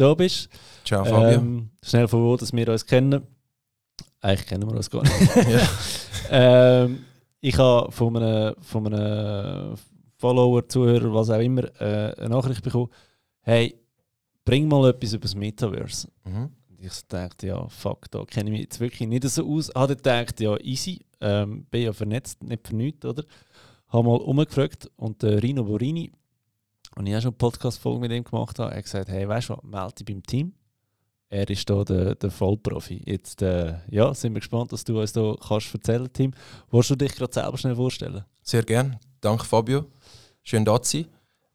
da bist. Ciao Fabio. Ähm, schnell von wo, dass wir uns kennen. Eigentlich kennen wir uns gar nicht. ähm, ich habe von einem, von einem Follower, Zuhörer, was auch immer, äh, eine Nachricht bekommen. Hey, bring mal etwas über das Metaverse. Mhm. Ich dachte, ja, fuck, da kenne ich mich jetzt wirklich nicht so aus. Habe gedacht, ja, easy, ähm, bin ja vernetzt, nicht für nichts, oder? Habe mal umgefragt und äh, Rino Borini, und ich auch schon eine Podcast-Folge mit ihm gemacht habe, hat gesagt, hey, weißt du was, melde dich beim Team. Er ist hier der, der Vollprofi. Jetzt äh, ja, sind wir gespannt, dass du uns da kannst erzählen, Tim. Willst du dich gerade selber schnell vorstellen? Sehr gern. Danke Fabio. Schön da zu sein.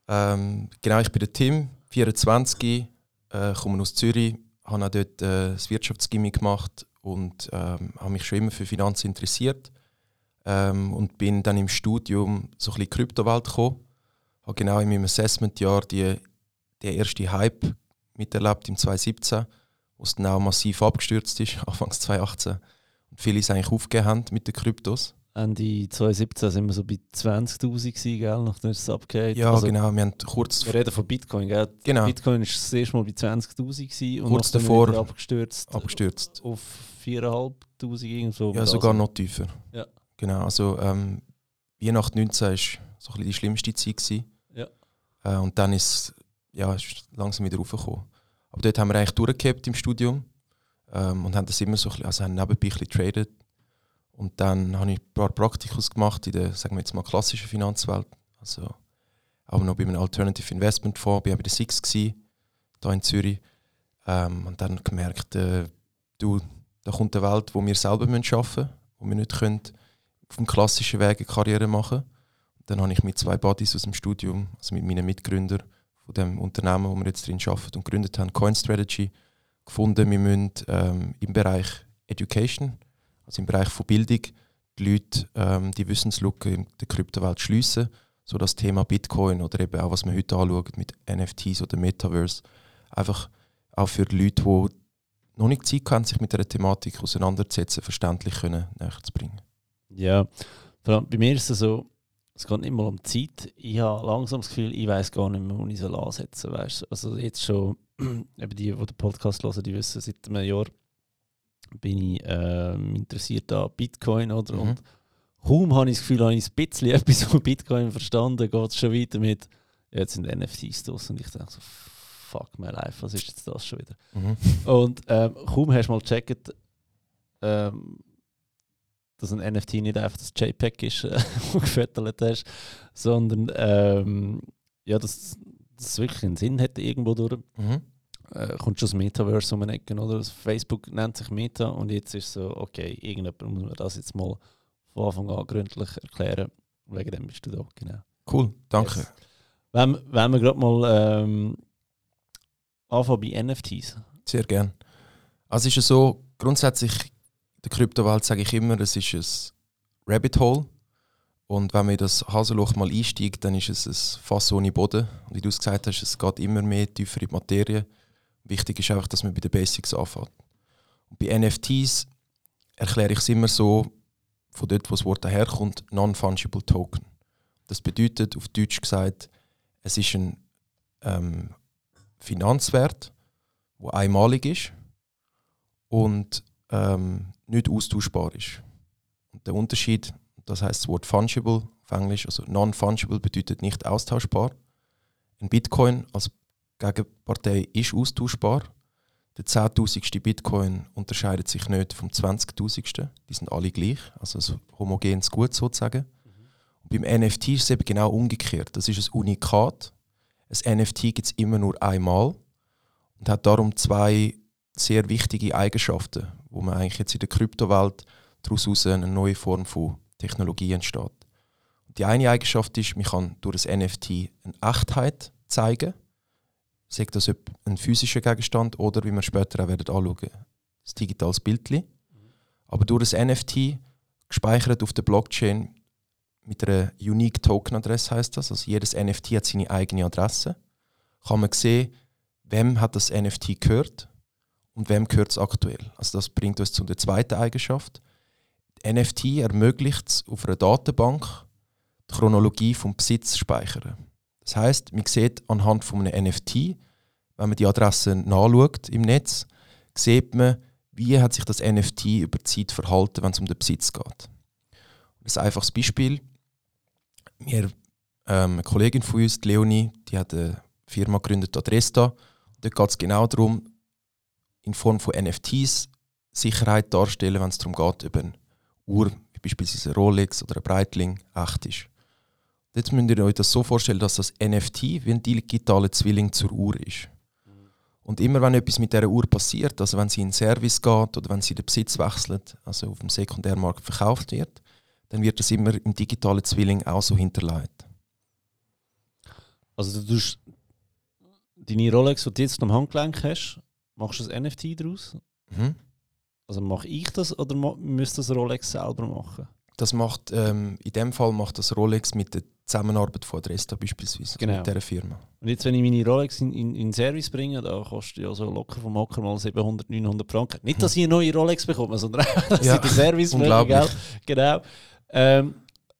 Ähm, genau, ich bin der Tim, 24, äh, komme aus Zürich, habe auch dort äh, das Wirtschaftsgimmick gemacht und ähm, habe mich schon immer für Finanzen interessiert ähm, und bin dann im Studium so ein bisschen in die Kryptowelt gekommen. Habe genau in meinem Assessment-Jahr die, der erste Hype miterlebt im 2017, wo es dann auch massiv abgestürzt ist, Anfangs 2018 und viele es eigentlich aufgegeben haben mit den Kryptos. Ende 2017 sind wir so bei 20'000 gewesen, gell? nachdem es abgeht. Ja, also, genau. Wir haben kurz... Wir reden von Bitcoin, gell? Genau. Bitcoin war das erste Mal bei 20'000 und kurz davor abgestürzt, abgestürzt. auf 4'500 irgendwo. Ja, sogar noch tiefer. Ja. Genau, also ähm, Weihnachten 19 war so ein bisschen die schlimmste Zeit. Gewesen. Äh, und dann ist ja, ist langsam wieder raufgekommen. Aber dort haben wir eigentlich durchgehabt im Studium ähm, und haben das immer so ein bisschen, also haben nebenbei ein bisschen traded. Und dann habe ich ein paar Praktikus gemacht in der, sagen wir jetzt mal, klassischen Finanzwelt. Also auch noch bei einem Alternative Investment Fonds, bin bei der Six da in Zürich. Ähm, und dann gemerkt, äh, du, da kommt eine Welt, wo wir selber arbeiten müssen, wo wir nicht können auf dem klassischen Weg eine Karriere machen. Dann habe ich mit zwei Buddies aus dem Studium, also mit meinen Mitgründern von dem Unternehmen, wo wir jetzt drin arbeiten und gegründet haben, Coin Strategy, gefunden, wir müssen ähm, im Bereich Education also im Bereich von Bildung, die Leute ähm, die Wissenslücke in der Kryptowelt schliessen, so das Thema Bitcoin oder eben auch was wir heute anschauen mit NFTs oder Metaverse, einfach auch für die Leute, die noch nicht Zeit haben, sich mit der Thematik auseinanderzusetzen, verständlich können, näher zu bringen. Ja, bei mir ist es so, es geht nicht mal um Zeit. Ich habe langsam das Gefühl, ich weiß gar nicht mehr, wo ich soll ansetzen soll. Also jetzt schon, eben die, die den Podcast hören, die wissen seit einem Jahr, bin ich ähm, interessiert an Bitcoin oder mhm. und kaum habe ich das Gefühl, habe ich ein bisschen etwas von Bitcoin verstanden, geht es schon weiter mit jetzt sind NFTs draus und ich denke so fuck my life, was ist jetzt das schon wieder? Mhm. Und ähm, kaum hast du mal gecheckt, ähm, dass ein NFT nicht einfach das JPEG ist, äh, du gefüttert hast, sondern ähm, ja, dass das wirklich einen Sinn hätte irgendwo durch. Mhm äh, kommt schon das Metaverse um eine Ecke, oder? Facebook nennt sich Meta und jetzt ist so, okay, irgendjemand muss mir das jetzt mal von Anfang an gründlich erklären. Wegen dem bist du da, genau. Cool, danke. Yes. Wenn, wenn wir gerade mal ähm, anfangen bei NFTs. Sehr gern. Also ist es so, grundsätzlich der Kryptowelt sage ich immer, es ist ein Rabbit Hole. Und wenn man in das Haselloch mal einsteigt, dann ist es ein Fass ohne Boden. Und wie du es gesagt hast, es geht immer mehr tiefer in die Materie. Wichtig ist einfach, dass man bei den Basics anfängt. Und bei NFTs erkläre ich es immer so, von dort, wo das Wort daherkommt, Non-Fungible Token. Das bedeutet, auf Deutsch gesagt, es ist ein ähm, Finanzwert, der einmalig ist und ähm, nicht austauschbar ist. Und der Unterschied, das heißt das Wort fungible auf Englisch, also non-fungible bedeutet nicht austauschbar. Ein Bitcoin als Gegenpartei ist austauschbar. Der 10.000. Bitcoin unterscheidet sich nicht vom 20.000. Die sind alle gleich, also ein homogenes Gut sozusagen. Und beim NFT ist es eben genau umgekehrt. Das ist ein Unikat. Ein NFT gibt es immer nur einmal und hat darum zwei sehr wichtige Eigenschaften, wo man eigentlich jetzt in der Kryptowelt daraus eine neue Form von Technologie entsteht. Die eine Eigenschaft ist, man kann durch ein NFT eine Echtheit zeigen Sagt das ein physischer Gegenstand oder, wie wir später auch werden anschauen, das digitales Bildchen. Aber durch ein NFT, gespeichert auf der Blockchain mit einer Unique Token Adresse heißt das, also jedes NFT hat seine eigene Adresse, kann man sehen, wem hat das NFT gehört und wem gehört es aktuell. Also das bringt uns zu der zweiten Eigenschaft. NFT ermöglicht es auf einer Datenbank die Chronologie vom Besitz zu speichern. Das heißt, man sieht anhand von einem NFT, wenn man die Adresse nachschaut im Netz, sieht man, wie hat sich das NFT über die Zeit verhalten, wenn es um den Besitz geht. Ein einfaches Beispiel. Wir, ähm, eine Kollegin von uns, die Leonie, die hat eine Firma gegründet, Adresta. Dort geht es genau darum, in Form von NFTs Sicherheit darstellen, wenn es darum geht, ob eine Uhr, wie beispielsweise eine Rolex oder ein Breitling, echt ist. Jetzt müsst ihr euch das so vorstellen, dass das NFT wie ein digitaler Zwilling zur Uhr ist. Und immer wenn etwas mit dieser Uhr passiert, also wenn sie in den Service geht oder wenn sie den Besitz wechselt, also auf dem Sekundärmarkt verkauft wird, dann wird das immer im digitalen Zwilling auch so hinterlegt. Also du tust deine Rolex, die du jetzt am Handgelenk hast, machst du ein NFT daraus? Mhm. Also mache ich das oder müsste das Rolex selber machen? Das macht, ähm, in dem Fall macht das Rolex mit der Zusammenarbeit von Adresta beispielsweise, Genau. mit dieser Firma. Und jetzt, wenn ich meine Rolex in, in, in Service bringe, da kostet ja so locker vom Hocker mal 700, 900 Franken. Nicht, dass ich eine neue Rolex bekomme, sondern einfach, dass Ja, ich den Service bringe, gell? Genau. Ähm,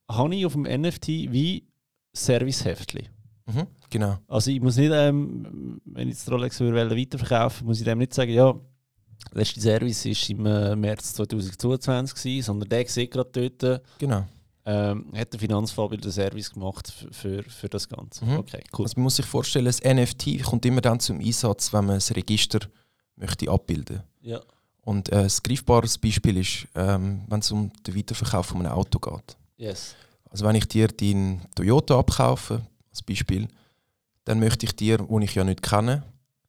habe ich auf dem NFT wie Serviceheftli. Mhm. Genau. Also ich muss nicht, ähm, wenn ich das Rolex würde weiterverkaufen muss ich dem nicht sagen, ja, der letzte Service war im äh, März 2022, gewesen, sondern der sieht gerade dort, genau. ähm, hat der Finanzfabel den Service gemacht für, für das Ganze. Mhm. Okay, cool. Also man muss sich vorstellen, das NFT kommt immer dann zum Einsatz, wenn man das Register möchte abbilden Ja. Und äh, ein greifbares Beispiel ist, ähm, wenn es um den Weiterverkauf von einem Auto geht. Yes. Also wenn ich dir deinen Toyota abkaufe, als Beispiel, dann möchte ich dir, wo ich ja nicht kenne,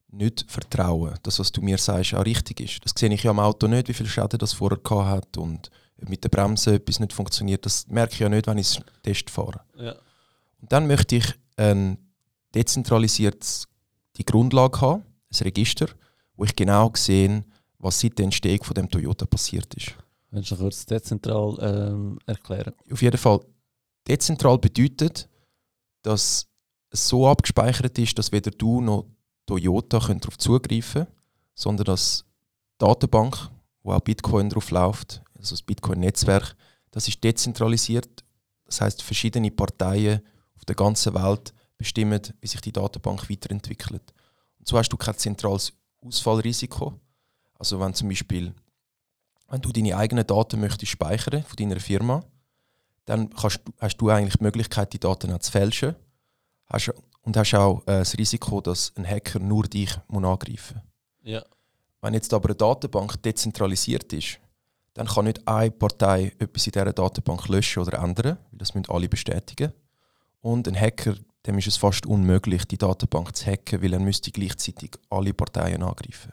nicht vertrauen, dass was du mir sagst auch richtig ist. Das sehe ich ja am Auto nicht, wie viel Schäden das vorher gehabt hat und mit der Bremse etwas nicht funktioniert. Das merke ich ja nicht, wenn ich es Test fahre. Ja. Und dann möchte ich ein dezentralisiertes die Grundlage haben, ein Register, wo ich genau sehe, was seit der Entstehung von dem Toyota passiert ist. Willst du kurz dezentral ähm, erklären? Auf jeden Fall, dezentral bedeutet, dass so abgespeichert ist, dass weder du noch Toyota könnt darauf zugreifen können, sondern dass die Datenbank, wo auch Bitcoin drauf läuft, also das Bitcoin-Netzwerk, das ist dezentralisiert. Das heißt, verschiedene Parteien auf der ganzen Welt bestimmen, wie sich die Datenbank weiterentwickelt. Und so hast du kein zentrales Ausfallrisiko. Also wenn zum Beispiel, wenn du deine eigenen Daten möchtest speichern von deiner Firma, dann du- hast du eigentlich die Möglichkeit, die Daten auch zu fälschen. Hast, und hast auch äh, das Risiko, dass ein Hacker nur dich muss angreifen muss. Ja. Wenn jetzt aber eine Datenbank dezentralisiert ist, dann kann nicht eine Partei etwas in dieser Datenbank löschen oder ändern, weil das müssen alle bestätigen. Und ein Hacker, dem ist es fast unmöglich, die Datenbank zu hacken, weil er müsste gleichzeitig alle Parteien angreifen.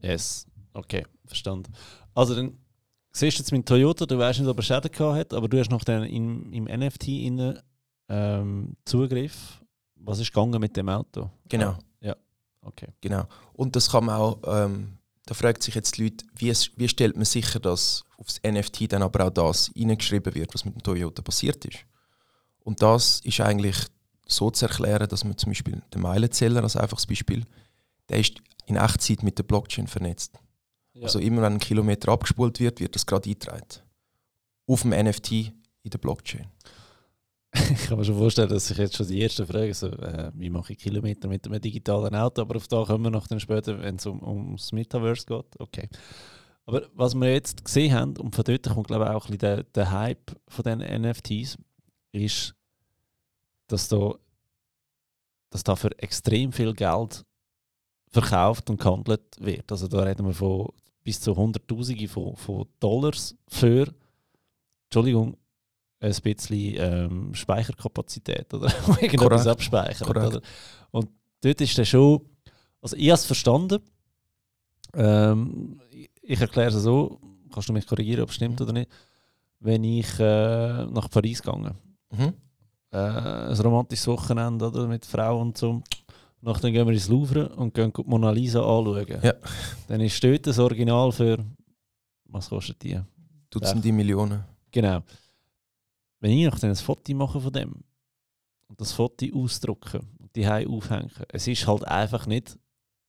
Yes. Okay, verstanden. Also dann siehst du jetzt mit Toyota, du weißt nicht, ob er Schäden gehabt hat, aber du hast noch den im, im NFT innen, ähm, Zugriff. Was ist gegangen mit dem Auto? Genau. Ah, ja. Okay. Genau. Und das kann man auch, ähm, da fragt sich jetzt die Leute, wie, es, wie stellt man sicher, dass aufs NFT dann aber auch das reingeschrieben wird, was mit dem Toyota passiert ist. Und das ist eigentlich so zu erklären, dass man zum Beispiel den Meilenzähler als einfaches Beispiel, der ist in Echtzeit mit der Blockchain vernetzt. Ja. Also immer wenn ein Kilometer abgespult wird, wird das gerade eingetragen. Auf dem NFT in der Blockchain. ich kann mir schon vorstellen, dass sich jetzt schon die ersten Fragen so, äh, wie mache ich Kilometer mit einem digitalen Auto, aber auf da kommen wir noch dann später, wenn es um, ums Metaverse geht. Okay. Aber was wir jetzt gesehen haben, und von dort kommt glaube ich auch ein bisschen der, der Hype von den NFTs, ist, dass da, dass da für extrem viel Geld verkauft und gehandelt wird. Also da reden wir von bis zu Hunderttausende von, von Dollars für, Entschuldigung, ein bisschen ähm, Speicherkapazität oder irgendetwas. Korrekt. Oder? Und dort ist dann schon, also ich habe es verstanden. Ähm, ich- erkläre es so, kannst du mich korrigieren, ob es stimmt oder nicht. Wenn ich äh, nach Paris gegangen Mhm. äh, ein romantisches Wochenende oder, mit Frau und so. Und nachher gehen wir ins Louvre und gehen die Mona Lisa anschauen. Ja. Dann ist dort das Original für. Was kostet die? Dutzende Millionen. Genau. Wenn ich noch ein Foto mache von dem und das Foto ausdrucken und die aufhängen, es ist halt einfach nicht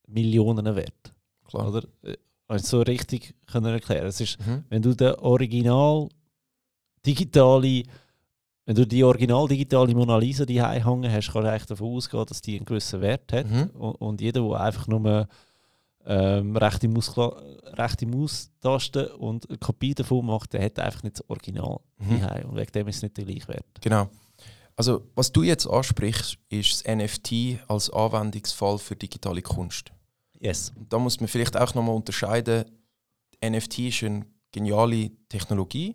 Millionen wert. Klar. Oder? Äh, Also so richtig können erklären. Es ist, Mhm. wenn du den Original digitale, wenn du die original digitale Mona Lisa die hängen hast, kannst du eigentlich davon ausgehen, dass die einen gewissen Wert hat. Mhm. Und, und jeder, der einfach nur ähm, rechte, Muskla rechte Maustasten und eine Kopie davon macht, der hat einfach nicht das Original Mhm. Und wegen dem ist es nicht der gleiche Wert. Genau. Also, was du jetzt ansprichst, ist das NFT als Anwendungsfall für digitale Kunst. Yes. Da muss man vielleicht auch nochmal unterscheiden. NFT ist eine geniale Technologie,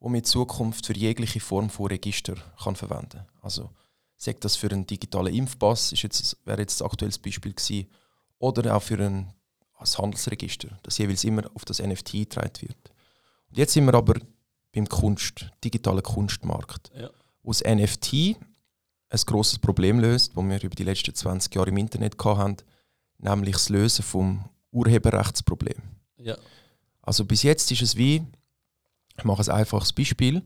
die man in Zukunft für jegliche Form von Register kann verwenden kann. Also, sagt das für einen digitalen Impfpass, ist jetzt, wäre jetzt ein aktuelles Beispiel gewesen, oder auch für ein als Handelsregister, das jeweils immer auf das NFT eingetragen wird. Und jetzt sind wir aber beim Kunst, digitalen Kunstmarkt, Ja. wo das NFT ein grosses Problem löst, das wir über die letzten 20 Jahre im Internet hatten, nämlich das Lösen vom Urheberrechtsproblem. Ja. Also bis jetzt ist es wie, ich mache ein einfaches Beispiel,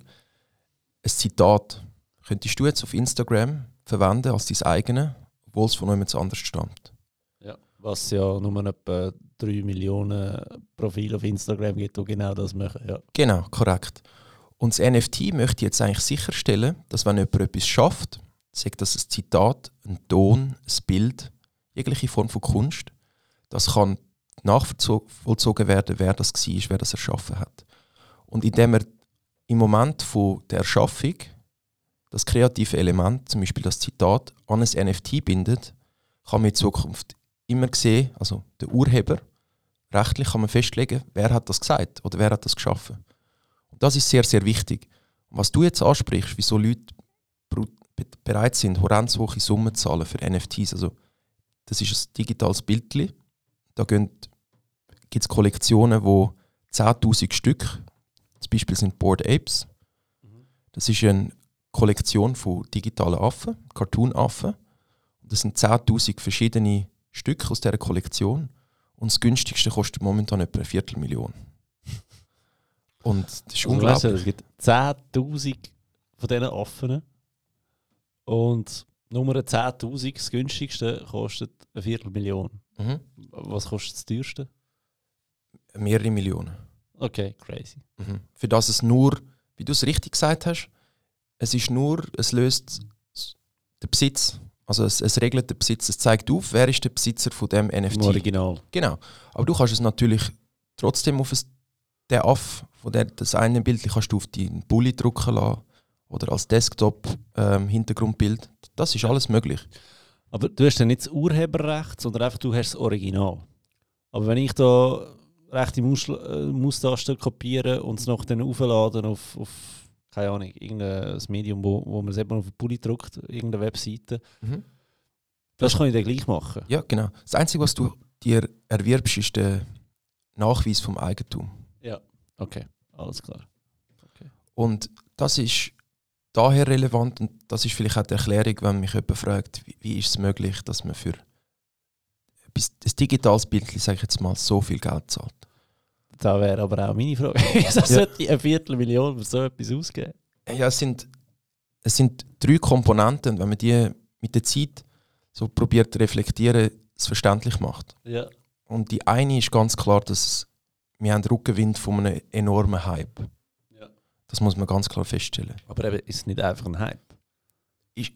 ein Zitat könntest du jetzt auf Instagram verwenden als dein eigenes, obwohl es von jemand anders stammt. Was ja nur etwa 3 Millionen Profile auf Instagram gibt, die genau das machen. Ja. Genau, korrekt. Und das NFT möchte jetzt eigentlich sicherstellen, dass wenn jemand etwas schafft, sagt das ein Zitat, ein Ton, ein Bild, jegliche Form von Kunst, das kann nachvollzogen werden, wer das war, wer das erschaffen hat. Und indem er im Moment von der Erschaffung das kreative Element, zum Beispiel das Zitat, an ein NFT bindet, kann man in Zukunft immer sehen, also der Urheber, rechtlich kann man festlegen, wer hat das gesagt oder wer hat das geschaffen. Und das ist sehr, sehr wichtig. Was du jetzt ansprichst, wieso Leute bereit sind, horrend hohe Summen zu zahlen für NFTs, also das ist ein digitales Bildchen. Da gibt es Kollektionen, wo 10'000 Stück, zum Beispiel sind Bored Apes, das ist eine Kollektion von digitalen Affen, Cartoon-Affen. Das sind 10'000 verschiedene Stücke aus dieser Kollektion. Und das günstigste kostet momentan etwa eine Viertelmillion. Und das ist Also, weißt unglaublich. es gibt 10.000 von diesen Affen. Und Nummer 10.000, das günstigste, kostet eine Viertelmillion. Mhm. Was kostet das teuerste? Mehrere Millionen. Okay, crazy. Mhm. Für das es nur, wie du es richtig gesagt hast, es ist nur, es löst den Besitz. Also es, es regelt den Besitz. Es zeigt auf, wer ist der Besitzer von dem NFT. Im Original. Genau. Aber du kannst es natürlich trotzdem auf ein, den Aff, von der, das eine Bild kannst du auf deinen Bulli drucken lassen oder als Desktop-Hintergrundbild. das ist alles möglich. Aber du hast ja nicht das Urheberrecht, sondern einfach du hast das Original. Aber wenn ich da rechte Maus äh, Maustaste kopiere und es noch dann aufladen auf, auf keine Ahnung, irgendein Medium, wo, wo man es eben auf den Pulli druckt, irgendeine Webseite, das kann ich dann gleich machen. Ja, genau. Das Einzige, was du dir erwirbst, ist der Nachweis vom Eigentum. Ja, okay, alles klar. Und das ist daher relevant und das ist vielleicht auch die Erklärung, wenn mich jemand fragt, wie, wie ist es möglich, dass man für ein digitales Bild, sage ich jetzt mal, so viel Geld zahlt. Da wäre aber auch meine Frage. Wieso sollte ich eine Viertelmillion für so etwas ausgeben? Ja, es sind, es sind drei Komponenten und wenn man die mit der Zeit so probiert zu reflektieren, es verständlich macht. Ja. Und die eine ist ganz klar, dass wir haben Rückenwind von einem enormen Hype. Ja. Das muss man ganz klar feststellen. Aber eben, ist es nicht einfach ein Hype? Ich,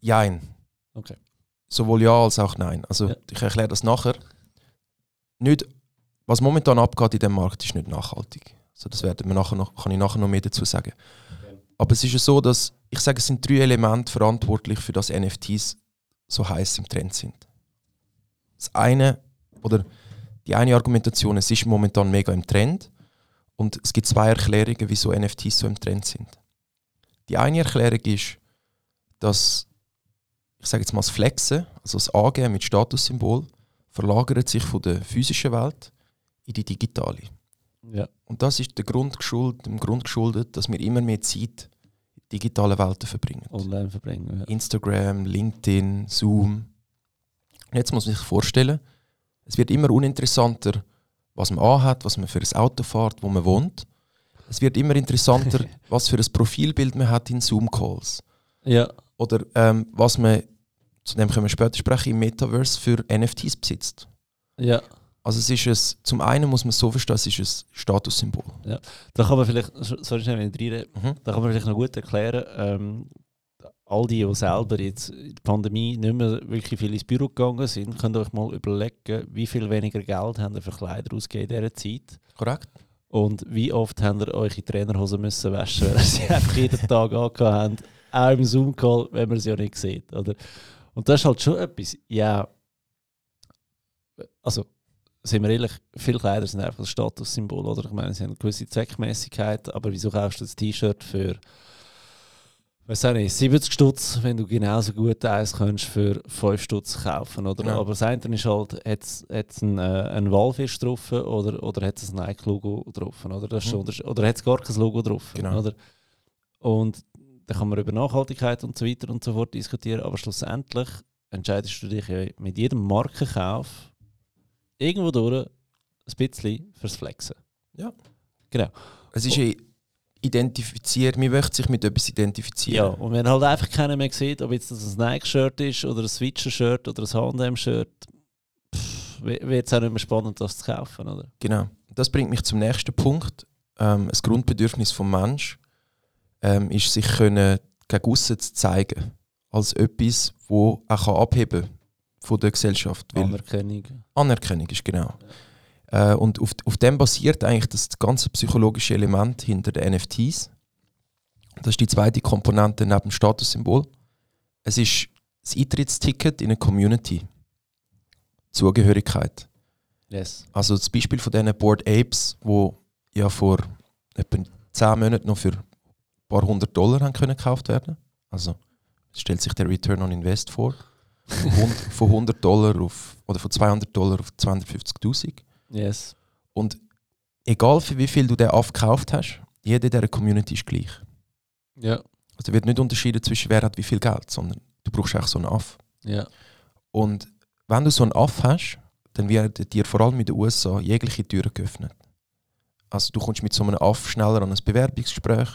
jein. Okay. Sowohl ja als auch nein. Also Ja. ich erkläre das nachher. Nicht, was momentan abgeht in dem Markt, ist nicht nachhaltig. Also das werden wir nachher noch, kann ich nachher noch mehr dazu sagen. Aber es ist ja so, dass ich sage, es sind drei Elemente verantwortlich für das NFTs so heiß im Trend sind. Das eine oder die eine Argumentation, es ist momentan mega im Trend und es gibt zwei Erklärungen, wieso NFTs so im Trend sind. Die eine Erklärung ist, dass ich sage jetzt mal das Flexen, also das Angeben mit Statussymbol, verlagert sich von der physischen Welt in die digitale. Ja. Und das ist der Grund geschuldet, dem Grund geschuldet, dass wir immer mehr Zeit in digitalen Welten verbringen. Online verbringen. Ja. Instagram, LinkedIn, Zoom. Jetzt muss man sich vorstellen, es wird immer uninteressanter, was man anhat, was man für ein Auto fährt, wo man wohnt. Es wird immer interessanter, was für ein Profilbild man hat in Zoom-Calls. Ja. Oder ähm, was man, zu dem können wir später sprechen, im Metaverse für NFTs besitzt. Ja. Also es ist es, zum einen muss man es so verstehen, es ist ein Statussymbol. Da kann man vielleicht, sorry, schnell, Mhm. da kann man vielleicht noch gut erklären, ähm, all die, die selber jetzt in der Pandemie nicht mehr wirklich viel ins Büro gegangen sind, könnt ihr euch mal überlegen, wie viel weniger Geld habt ihr für Kleider ausgegeben in dieser Zeit Korrekt? und wie oft habt ihr eure Trainerhosen müssen waschen, weil sie einfach jeden Tag angehabt habt, auch im Zoom-Call, wenn man sie ja nicht sieht. Oder? Und das ist halt schon etwas, ja, also sind wir ehrlich, viele Kleider sind einfach ein Statussymbol, oder? Ich meine, sie haben eine gewisse Zweckmäßigkeit, aber wieso kaufst du das T-Shirt für, weiß auch nicht, 70 Stutz, wenn du genauso gut eins kannst für 5 Stutz kaufen, oder? Genau. Aber das eine ist halt, hat es einen, äh, einen Walfisch drauf oder, oder hat es ein Nike-Logo drauf, oder? Das ist Mhm. oder hat es gar kein Logo drauf, Genau. oder? Und dann kann man über Nachhaltigkeit und so weiter und so fort diskutieren, aber schlussendlich entscheidest du dich ja mit jedem Markenkauf irgendwo durch ein bisschen fürs Flexen. Es ist ja identifiziert, man möchte sich mit etwas Ja, identifizieren. und wenn halt einfach keiner mehr sieht, ob jetzt das ein Nike-Shirt ist oder ein Switcher-Shirt oder ein H&M-Shirt, wird es auch nicht mehr spannend, das zu kaufen, oder? Genau. Das bringt mich zum nächsten Punkt. Ähm, das Grundbedürfnis vom Mensch ähm, ist, sich können gegen aussen zu zeigen. Als etwas, wo auch kann abheben von der Gesellschaft. Anerkennung. Anerkennung ist genau. Äh, und auf, auf dem basiert eigentlich das ganze psychologische Element hinter den NFTs. Das ist die zweite Komponente neben dem Statussymbol. Es ist das Eintrittsticket in eine Community. Zugehörigkeit. Yes. Also das Beispiel von diesen Board Apes, wo ja vor etwa 10 Monaten noch für ein paar hundert Dollar haben können gekauft werden. Also stellt sich der Return on Invest vor. Von 100 von 100 Dollar auf, oder von 200 Dollar auf 250'000. Yes. Und egal für wie viel du den Aff gekauft hast, jeder dieser Community ist gleich. Ja. Also wird nicht unterschieden zwischen wer hat wie viel Geld, sondern du brauchst eigentlich so einen Aff. Ja. Und wenn du so einen Aff hast, dann werden dir vor allem in den USA jegliche Türen geöffnet. Also du kommst mit so einem Aff schneller an ein Bewerbungsgespräch.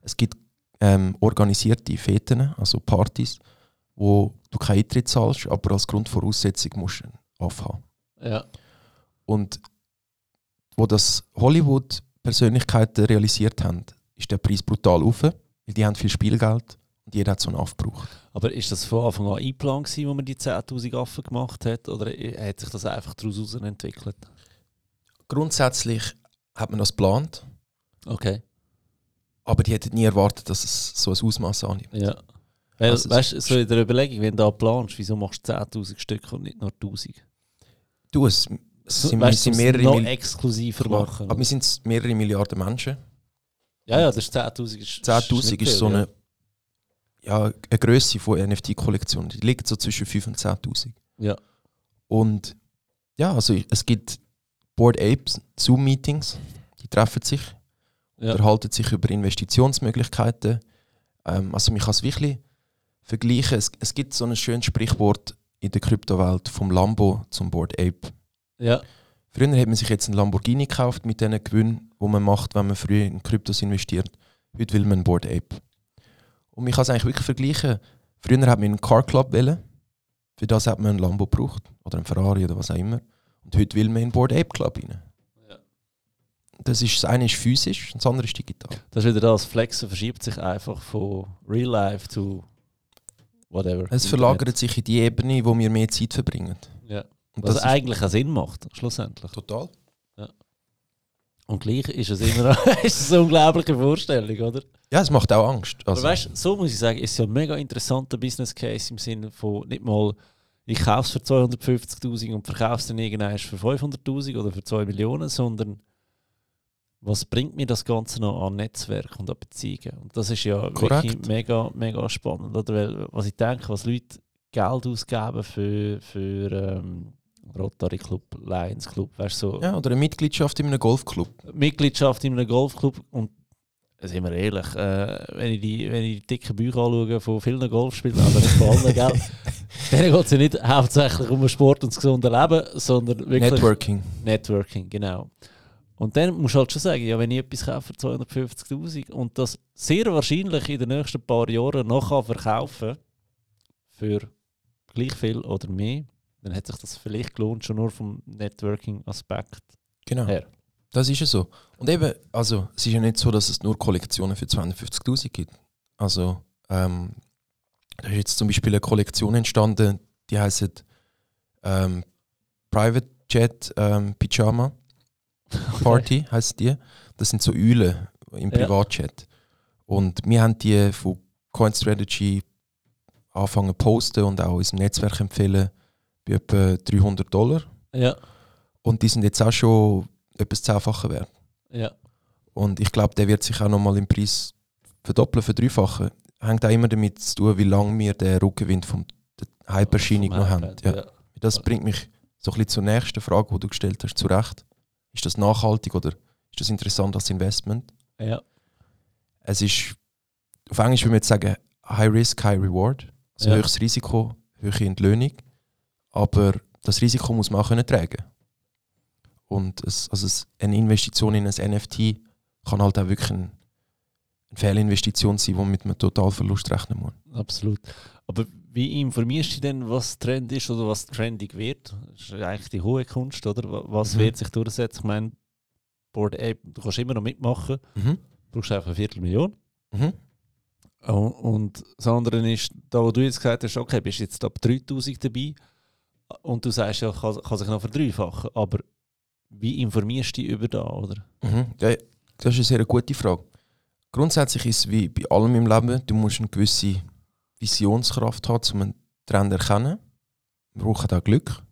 Es gibt ähm, organisierte Feten, also Partys, wo du keinen Eintritt zahlst, aber als Grundvoraussetzung musst du einen Aff haben. Ja. Und wo das Hollywood-Persönlichkeiten realisiert haben, ist der Preis brutal rauf, weil die haben viel Spielgeld und jeder hat so einen Aff gebraucht. Aber ist das von Anfang an eingeplant gewesen, wo man die 10'000 Affen gemacht hat, oder hat sich das einfach daraus entwickelt? Grundsätzlich hat man das geplant, Okay. aber die hätten nie erwartet, dass es so ein Ausmaß annimmt. Ja. Weil, Also, weißt du, so in der Überlegung, wenn du da planst, wieso machst du 10.000 Stück und nicht nur 1.000? Du, es, sind, weißt, sind mehrere noch Mil- exklusiver Klar, machen. aber wir sind mehrere Milliarden Menschen. ja, ja, das ist 10.000. Ist, 10'000 nicht ist so eine, ja, eine Größe von NFT-Kollektionen. Die liegt so zwischen 5 und 10'000. Ja. Und ja, also es gibt Board Apes, Zoom-Meetings, die treffen sich, Ja. unterhalten sich über Investitionsmöglichkeiten. Ähm, also man kann es wirklich vergleichen. Es, es gibt so ein schönes Sprichwort in der Kryptowelt vom Lambo zum Board Ape. Ja. Früher hat man sich jetzt einen Lamborghini gekauft mit den Gewinnen, die man macht, wenn man früher in Kryptos investiert. Heute will man einen Board Ape. Und man kann es eigentlich wirklich vergleichen. Früher hat man einen Car Club wählen. Für das hat man einen Lambo gebraucht. Oder einen Ferrari oder was auch immer. Und heute will man in den Board Ape Club rein. Ja. Das, ist, das eine ist physisch, und das andere ist digital. Das ist wieder das. Flexen verschiebt sich einfach von Real Life zu whatever. Es verlagert sich in die Ebene, wo wir mehr Zeit verbringen. Ja. Und Was das eigentlich auch Sinn macht, schlussendlich. total. Und gleich ist es immer ist es eine unglaubliche Vorstellung, oder? Ja, es macht auch Angst. Aber Also, weißt du, so muss ich sagen, ist ja ein mega interessanter Business Case im Sinne von nicht mal, ich kaufe es für 250.000 und verkaufe es dann irgendwann für 500.000 oder für 2 Millionen, sondern was bringt mir das Ganze noch an Netzwerk und an Beziehungen? Und das ist ja wirklich Korrekt. mega, mega spannend. Oder? Weil, was ich denke, was Leute Geld ausgeben für, für ähm, Rotary Club, Lions Club, weißt so ja, oder eine Mitgliedschaft in einem Golfclub. Mitgliedschaft in einem Golfclub und sind wir ehrlich, äh, wenn, ich die, wenn ich die dicken Bücher anschaue von vielen Golfspielern, aber nicht von allen, gell? Denen geht es ja nicht hauptsächlich um Sport und das gesunde Leben, sondern wirklich... Networking. Networking, genau. Und dann musst du halt schon sagen, ja, wenn ich etwas kaufe für 250'000 und das sehr wahrscheinlich in den nächsten paar Jahren noch kann verkaufen für gleich viel oder mehr, dann hat sich das vielleicht gelohnt, schon nur vom Networking-Aspekt Genau. her. Das ist ja so. Und eben, also, es ist ja nicht so, dass es nur Kollektionen für 250.000 gibt. Also, ähm, da ist jetzt zum Beispiel eine Kollektion entstanden, die heißt ähm, Private Jet ähm, Pyjama Party, heißt die. Das sind so Eulen im Ja. Privatjet. Und wir haben die von CoinStrategy angefangen zu posten und auch unserem Netzwerk empfehlen bei etwa 300 Dollar. Ja, Und die sind jetzt auch schon etwas Zehnfache wert. ja, Und ich glaube, der wird sich auch nochmal im Preis verdoppeln, verdreifachen. Hängt auch immer damit zu tun, wie lange wir den Rückenwind vom der Hype-Erscheinung Vom noch haben. Ja. Das bringt mich so ein bisschen zur nächsten Frage, die du gestellt hast, zu Recht. Ist das nachhaltig oder ist das interessant als Investment? ja, Es ist, auf Englisch würde man jetzt sagen, High Risk, High Reward. Also Ja. höchstes Risiko, hohe Entlöhnung. Aber das Risiko muss man auch können tragen. Und es, also es, eine Investition in ein NFT kann halt auch wirklich ein, eine Fehlinvestition sein, die man mit einem Totalverlust rechnen muss. absolut. Aber wie informierst du dich denn, was Trend ist oder was trendig wird? Das ist eigentlich die hohe Kunst, oder? Wa- Was Mhm. wird sich durchsetzen? Ich meine, Board Ape, du kannst immer noch mitmachen, Mhm. du brauchst einfach eine Viertelmillion. Mhm. Oh, Und das andere ist, da wo du jetzt gesagt hast, okay, bist jetzt ab 3000 dabei und du sagst ja, kann, kann sich noch verdreifachen, aber wie informierst du dich über da, oder? Mhm. Ja, das ist eine sehr gute Frage. Grundsätzlich ist es wie bei allem im Leben, du musst eine gewisse Visionskraft haben, um einen Trend zu erkennen. Wir brauchen auch Glück,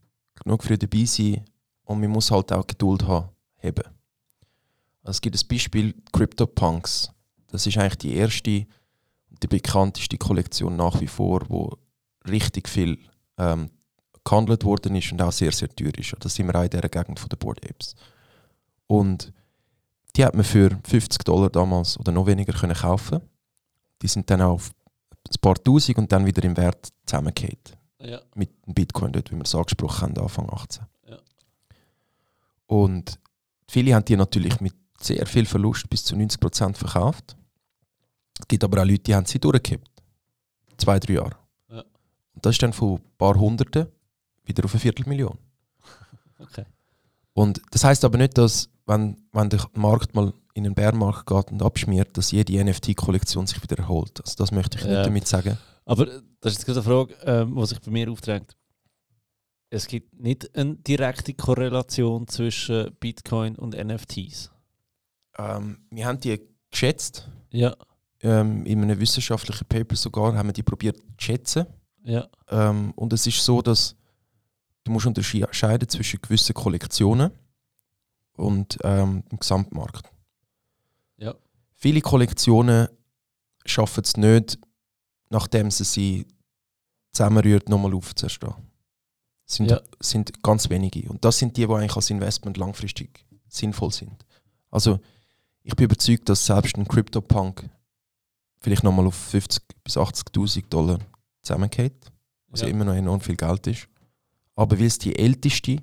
genug früh dabei sein und man muss halt auch Geduld haben. Haben. Also es gibt ein Beispiel, CryptoPunks. Das ist eigentlich die erste und die bekannteste Kollektion nach wie vor, wo richtig viel ähm, gehandelt worden ist und auch sehr, sehr teuer ist. Das sind wir auch in dieser Gegend von den Board Apes. Und die hat man für 50 Dollar damals oder noch weniger können kaufen. Die sind dann auf ein paar Tausend und dann wieder im Wert zusammengefallen. Ja. Mit dem Bitcoin dort, wie wir es angesprochen haben, Anfang 18. Ja. Und viele haben die natürlich mit sehr viel Verlust bis zu 90% verkauft. Es gibt aber auch Leute, die haben sie durchgekippt. Zwei, drei Jahre. Ja. Und das ist dann von ein paar Hunderten wieder auf eine Viertelmillion. Okay. Und das heißt aber nicht, dass, wenn, wenn der Markt mal in den Bärmarkt geht und abschmiert, dass jede NFT-Kollektion sich wieder erholt. Also das möchte ich Ja. nicht damit sagen. Aber das ist jetzt gerade eine Frage, ähm, die sich bei mir aufdrängt. Es gibt nicht eine direkte Korrelation zwischen Bitcoin und NFTs. Ähm, wir haben die geschätzt, Ja, ähm, in einem wissenschaftlichen Paper sogar, haben wir die probiert zu schätzen. ja, Ähm, und es ist so, dass du musst unterscheiden zwischen gewissen Kollektionen und ähm, dem Gesamtmarkt. Ja. Viele Kollektionen schaffen es nicht, nachdem sie sie zusammenrührt, nochmal aufzustehen. Sind, Ja. sind ganz wenige. Und das sind die, die eigentlich als Investment langfristig sinnvoll sind. Also ich bin überzeugt, dass selbst ein CryptoPunk vielleicht nochmal auf 50 bis 80.000 Dollar zusammengeht was ja. immer noch enorm viel Geld ist. Aber weil es die älteste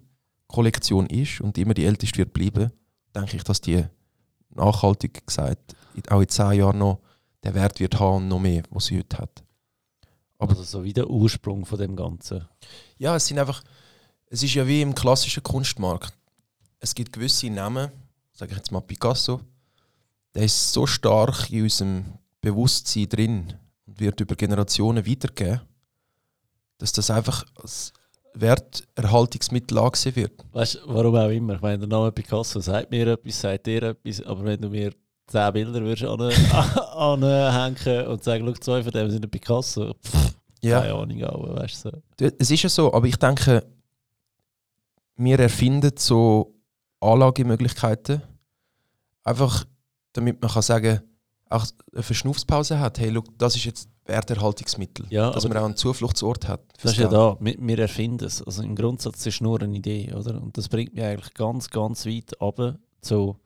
Kollektion ist und immer die älteste wird bleiben, denke ich, dass die nachhaltig gesagt auch in zehn Jahren noch den Wert wird haben und noch mehr, was sie heute hat. Aber Also so wie der Ursprung von dem Ganzen. ja, es sind einfach, es ist ja wie im klassischen Kunstmarkt. Es gibt gewisse Namen, sage ich jetzt mal Picasso, der ist so stark in unserem Bewusstsein drin und wird über Generationen weitergegeben, dass das einfach als Werterhaltungsmittel angesehen wird. Weißt du, warum auch immer? Ich meine, der Name Picasso sagt mir etwas, sagt dir etwas, aber wenn du mir 10 Bilder würdest an, anhängen und sagen, schau, zwei von denen sind ein Picasso, pff, keine Ahnung, aber weißt du. So. Es ist ja so, aber ich denke, wir erfinden so Anlagemöglichkeiten, einfach damit man kann sagen, auch eine Verschnaufspause hat. Hey, look, das ist jetzt Werterhaltungsmittel, Ja, dass man auch einen Zufluchtsort hat. Das ist ja da, wir, wir erfinden es. Also im Grundsatz ist es nur eine Idee, oder? Und das bringt mich eigentlich ganz, ganz weit runter zu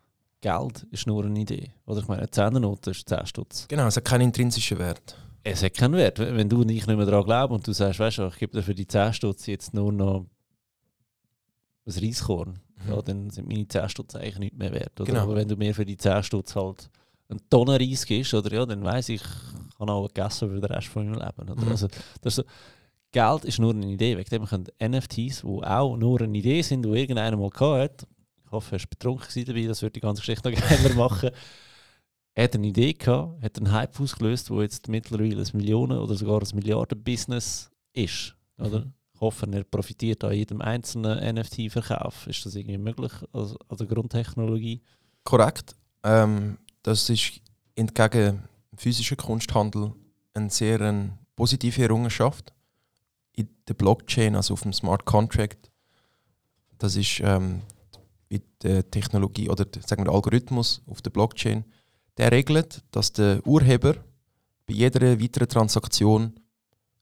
Geld ist nur eine Idee. Oder ich meine, eine Zehnernote ist 10 Stutz. Genau, es hat keinen intrinsischen Wert. Es hat keinen Wert. Wenn du und ich nicht mehr daran glauben und du sagst, weißt du, ich gebe dir für die 10 Stutz jetzt nur noch ein Reiskorn, Mhm. ja, dann sind meine 10 Stutz eigentlich nicht mehr wert. Oder? Genau. Aber wenn du mir für die 10 Stutz halt eine Tonne Reis gibst, oder, ja, dann weiss ich, ich habe auch gegessen für den Rest von meinem Leben. Oder? Mhm. Also, das ist Geld ist nur eine Idee. Wegen dem können NFTs, die auch nur eine Idee sind, die irgendeiner mal gehabt hat, ich hoffe, er war betrunken dabei, das würde die ganze Geschichte noch gerne machen. Er hat eine Idee gehabt, hat einen Hype ausgelöst, wo jetzt mittlerweile ein Millionen- oder sogar ein Milliarden-Business ist. Oder? Mhm. Ich hoffe, er profitiert an jedem einzelnen NFT-Verkauf. Ist das irgendwie möglich als, als eine Grundtechnologie? Korrekt. Ähm, das ist entgegen dem physischen Kunsthandel eine sehr eine positive Errungenschaft. In der Blockchain, also auf dem Smart Contract, das ist ähm, mit der Technologie oder der, sagen wir, der Algorithmus auf der Blockchain, der regelt, dass der Urheber bei jeder weiteren Transaktion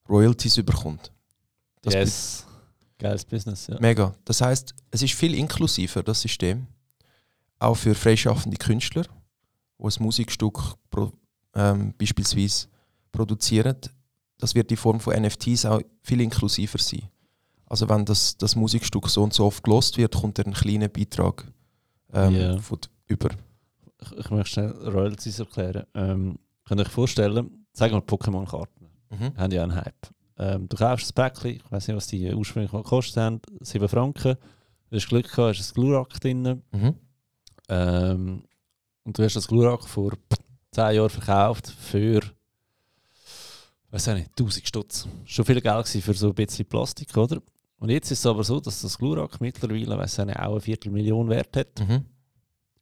Royalties überkommt. Das yes. Geiles Business, ja. Mega. Das heißt, es ist viel inklusiver, das System. Auch für freischaffende Künstler, die ein Musikstück pro, ähm, beispielsweise produzieren. Das wird in Form von NFTs auch viel inklusiver sein. Also wenn das, das Musikstück so und so oft gelost wird, kommt er einen kleinen Beitrag ähm, Ja. von, über. Ich, ich möchte schnell Royalties erklären. Ähm, könnt ihr euch vorstellen, sagen wir Pokémon-Karten, Mhm. haben ja einen Hype. Ähm, du kaufst ein Päckchen, ich weiß nicht, was die ursprünglich gekostet haben, 7 Franken. Du hast Glück gehabt, hast ein Glurak drin. Mhm. Ähm, und du hast das Glurak vor 10 Jahren verkauft für, weiß ich nicht, 1000 Stutz. Schon viel Geld für so ein bisschen Plastik, oder? Und jetzt ist es aber so, dass das Glurak mittlerweile, weiß ich nicht, auch eine Viertelmillion Wert hat. Mhm.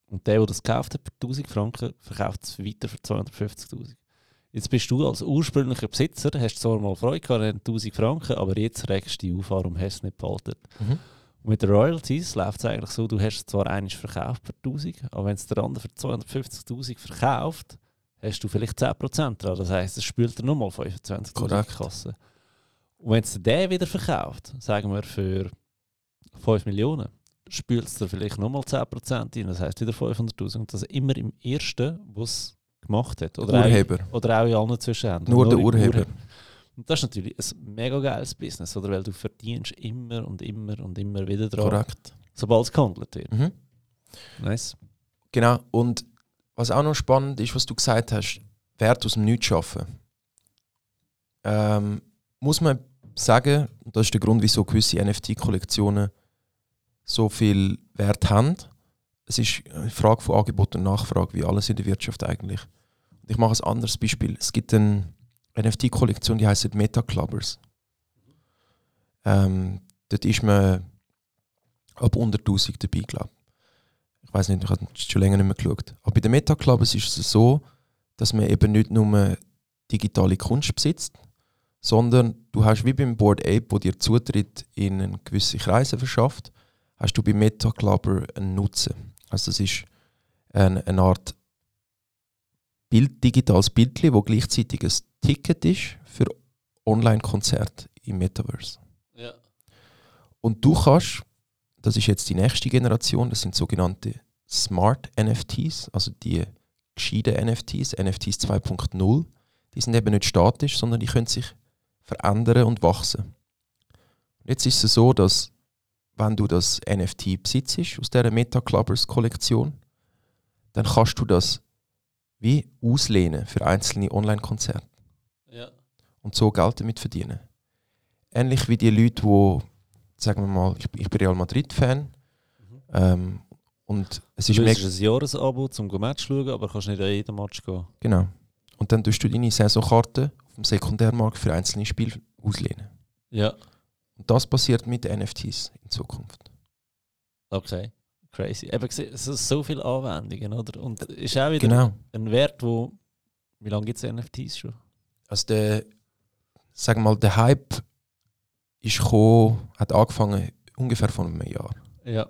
Und der, der das gekauft hat für 1000 Franken, verkauft es weiter für 250.000. Jetzt bist du als ursprünglicher Besitzer, hast zwar mal Freude gehabt an 1000 Franken, aber jetzt regst du dich auf, warum hast du es nicht behalten. Mhm. Und mit den Royalties läuft es eigentlich so, du hast es zwar einmal verkauft für 1000, aber wenn es der andere für 250.000 verkauft, hast du vielleicht 10% dran. Das heisst, es spült er nochmal 25.000 in die Korrekt. Kasse. Und wenn es der wieder verkauft, sagen wir für 5 Millionen, spült es dir vielleicht nochmal 10% rein, das heisst wieder 500'000. Und das immer im ersten, was gemacht hat. Oder Urheber. Auch, oder auch in allen Zwischenhändlern. Nur der im Urheber. Und das ist natürlich ein mega geiles Business, oder? Weil du verdienst immer und immer und immer wieder dran, Korrekt. sobald es gehandelt wird. Mhm. Nice. Genau. Und was auch noch spannend ist, was du gesagt hast, Wert aus dem Nichts schaffen. Ähm, muss man sagen, und das ist der Grund, wieso gewisse NFT-Kollektionen so viel Wert haben. Es ist eine Frage von Angebot und Nachfrage, wie alles in der Wirtschaft eigentlich. Und ich mache ein anderes Beispiel. Es gibt eine NFT-Kollektion, die heißt Meta Clubbers. Ähm, dort ist man ab 100.000 dabei, glaube ich weiß nicht, ich habe schon länger nicht mehr geschaut. Aber bei den Meta Clubs ist es so, dass man eben nicht nur digitale Kunst besitzt, sondern du hast wie beim Board Ape, wo dir Zutritt in einen gewisse Kreise verschafft, hast du beim Meta Clubber einen Nutzen. Also das ist eine, eine Art Bild, digitales Bildchen, wo gleichzeitig ein Ticket ist für Online-Konzerte im Metaverse. Ja. Und du kannst, das ist jetzt die nächste Generation, das sind sogenannte Smart NFTs, also die gescheiten NFTs, NFTs 2.0. Die sind eben nicht statisch, sondern die können sich verändern und wachsen. Jetzt ist es so, dass wenn du das NFT besitzt aus dieser Meta Clubbers Kollektion, dann kannst du das wie auslehnen für einzelne Online-Konzerte. Und so Geld damit verdienen. Ähnlich wie die Leute, die, sagen wir mal, ich, ich bin Real Madrid-Fan Mhm. ähm, und es Du ist mega, ein Jahresabo zum Match zu schauen, aber kannst nicht an jeden Match gehen. genau. Und dann tust du deine Saisonkarte auf dem Sekundärmarkt für einzelne Spiele auslehnen. Ja. Und das passiert mit NFTs in Zukunft. Okay. Crazy. Eben, es sind so viele Anwendungen, oder? Und ist auch wieder Genau. ein Wert, wo. Wie lange gibt es NFTs schon? Also der, sagen wir mal, der Hype ist gekommen, hat angefangen ungefähr vor einem Jahr. Ja.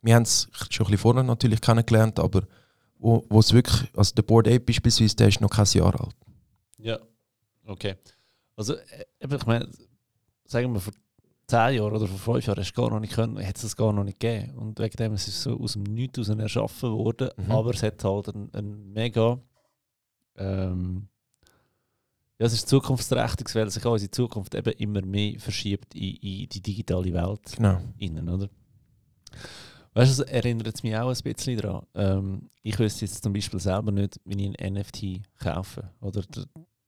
Wir haben es schon ein bisschen vorher natürlich kennengelernt, aber wo, wo es wirklich, also der Board Ape beispielsweise, der ist noch kein Jahr alt. Ja. Okay. Also, äh, ich meine, sagen wir, vor 10 Jahren oder vor 5 Jahren hast gar noch nicht können, hätte es das gar noch nicht gegeben. Und wegen dem ist es so aus dem Nichts aus erschaffen worden, Mhm. aber es hat halt ein, ein mega ähm, ja, es ist zukunftsträchtig, weil sich auch unsere Zukunft eben immer mehr verschiebt in, in die digitale Welt Genau. innen, oder? Weißt du, erinnert es mich auch ein bisschen daran. Ähm, ich wüsste jetzt zum Beispiel selber nicht, wie ich ein NFT kaufe. Oder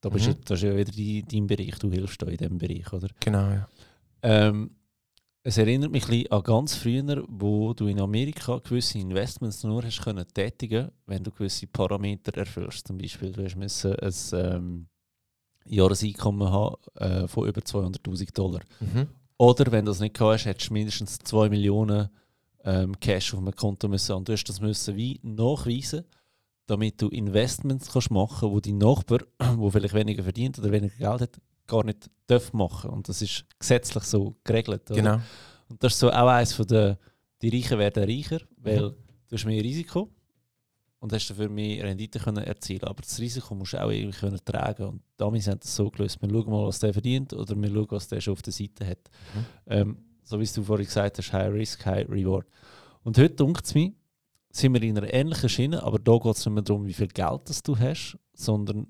da, bist Mhm. du, das ist ja wieder dein, dein Bereich, du hilfst da in diesem Bereich, oder? Genau, ja. Ähm, es erinnert mich ein bisschen an ganz früher, wo du in Amerika gewisse Investments nur hast können tätigen, wenn du gewisse Parameter erfüllst. Zum Beispiel, du hast müssen ein ähm, Jahreseinkommen haben äh, von über 200'000 Dollar. Mhm. Oder wenn du das nicht hast, hättest du mindestens 2 Millionen ähm, Cash auf einem Konto müssen. Und du hast das müssen wie nachweisen, damit du Investments kannst machen wo dein Nachbar, der vielleicht weniger verdient oder weniger Geld hat, gar nicht darf machen. Und das ist gesetzlich so geregelt. Oder? Genau. Und das ist so auch eines von den, die Reichen werden reicher, weil Mhm. du hast mehr Risiko und hast dafür mehr Rendite können erzielen. Aber das Risiko musst du auch irgendwie können tragen. Und damals haben das so gelöst. Wir schauen mal, was der verdient oder wir schauen, was der schon auf der Seite hat. Mhm. Ähm, so wie du vorhin gesagt hast, High Risk, High Reward. Und heute dunkt es mir, sind wir in einer ähnlichen Schiene, aber da geht es nicht mehr darum, wie viel Geld das du hast, sondern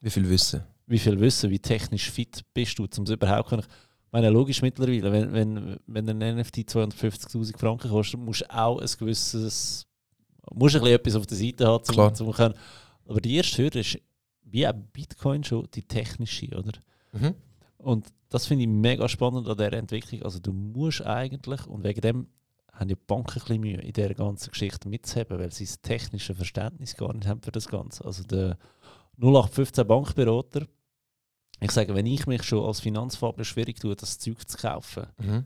Wie viel Wissen? wie viel Wissen, wie technisch fit bist du, um es überhaupt können. Ich meine, logisch mittlerweile, wenn, wenn, wenn ein NFT 250.000 Franken kostet, musst du auch ein gewisses, musst ein bisschen etwas auf der Seite haben, Klar. um, zum können. Aber die erste Hürde ist, wie auch Bitcoin schon, die technische, oder? Mhm. Und das finde ich mega spannend an dieser Entwicklung. Also du musst eigentlich, und wegen dem haben die Banken ein bisschen Mühe, in dieser ganzen Geschichte mitzuheben, weil sie das technische Verständnis gar nicht haben für das Ganze. Also der 0815 Bankberater, ich sage, wenn ich mich schon als Finanzfabel schwierig tue, das Zeug zu kaufen, Mhm.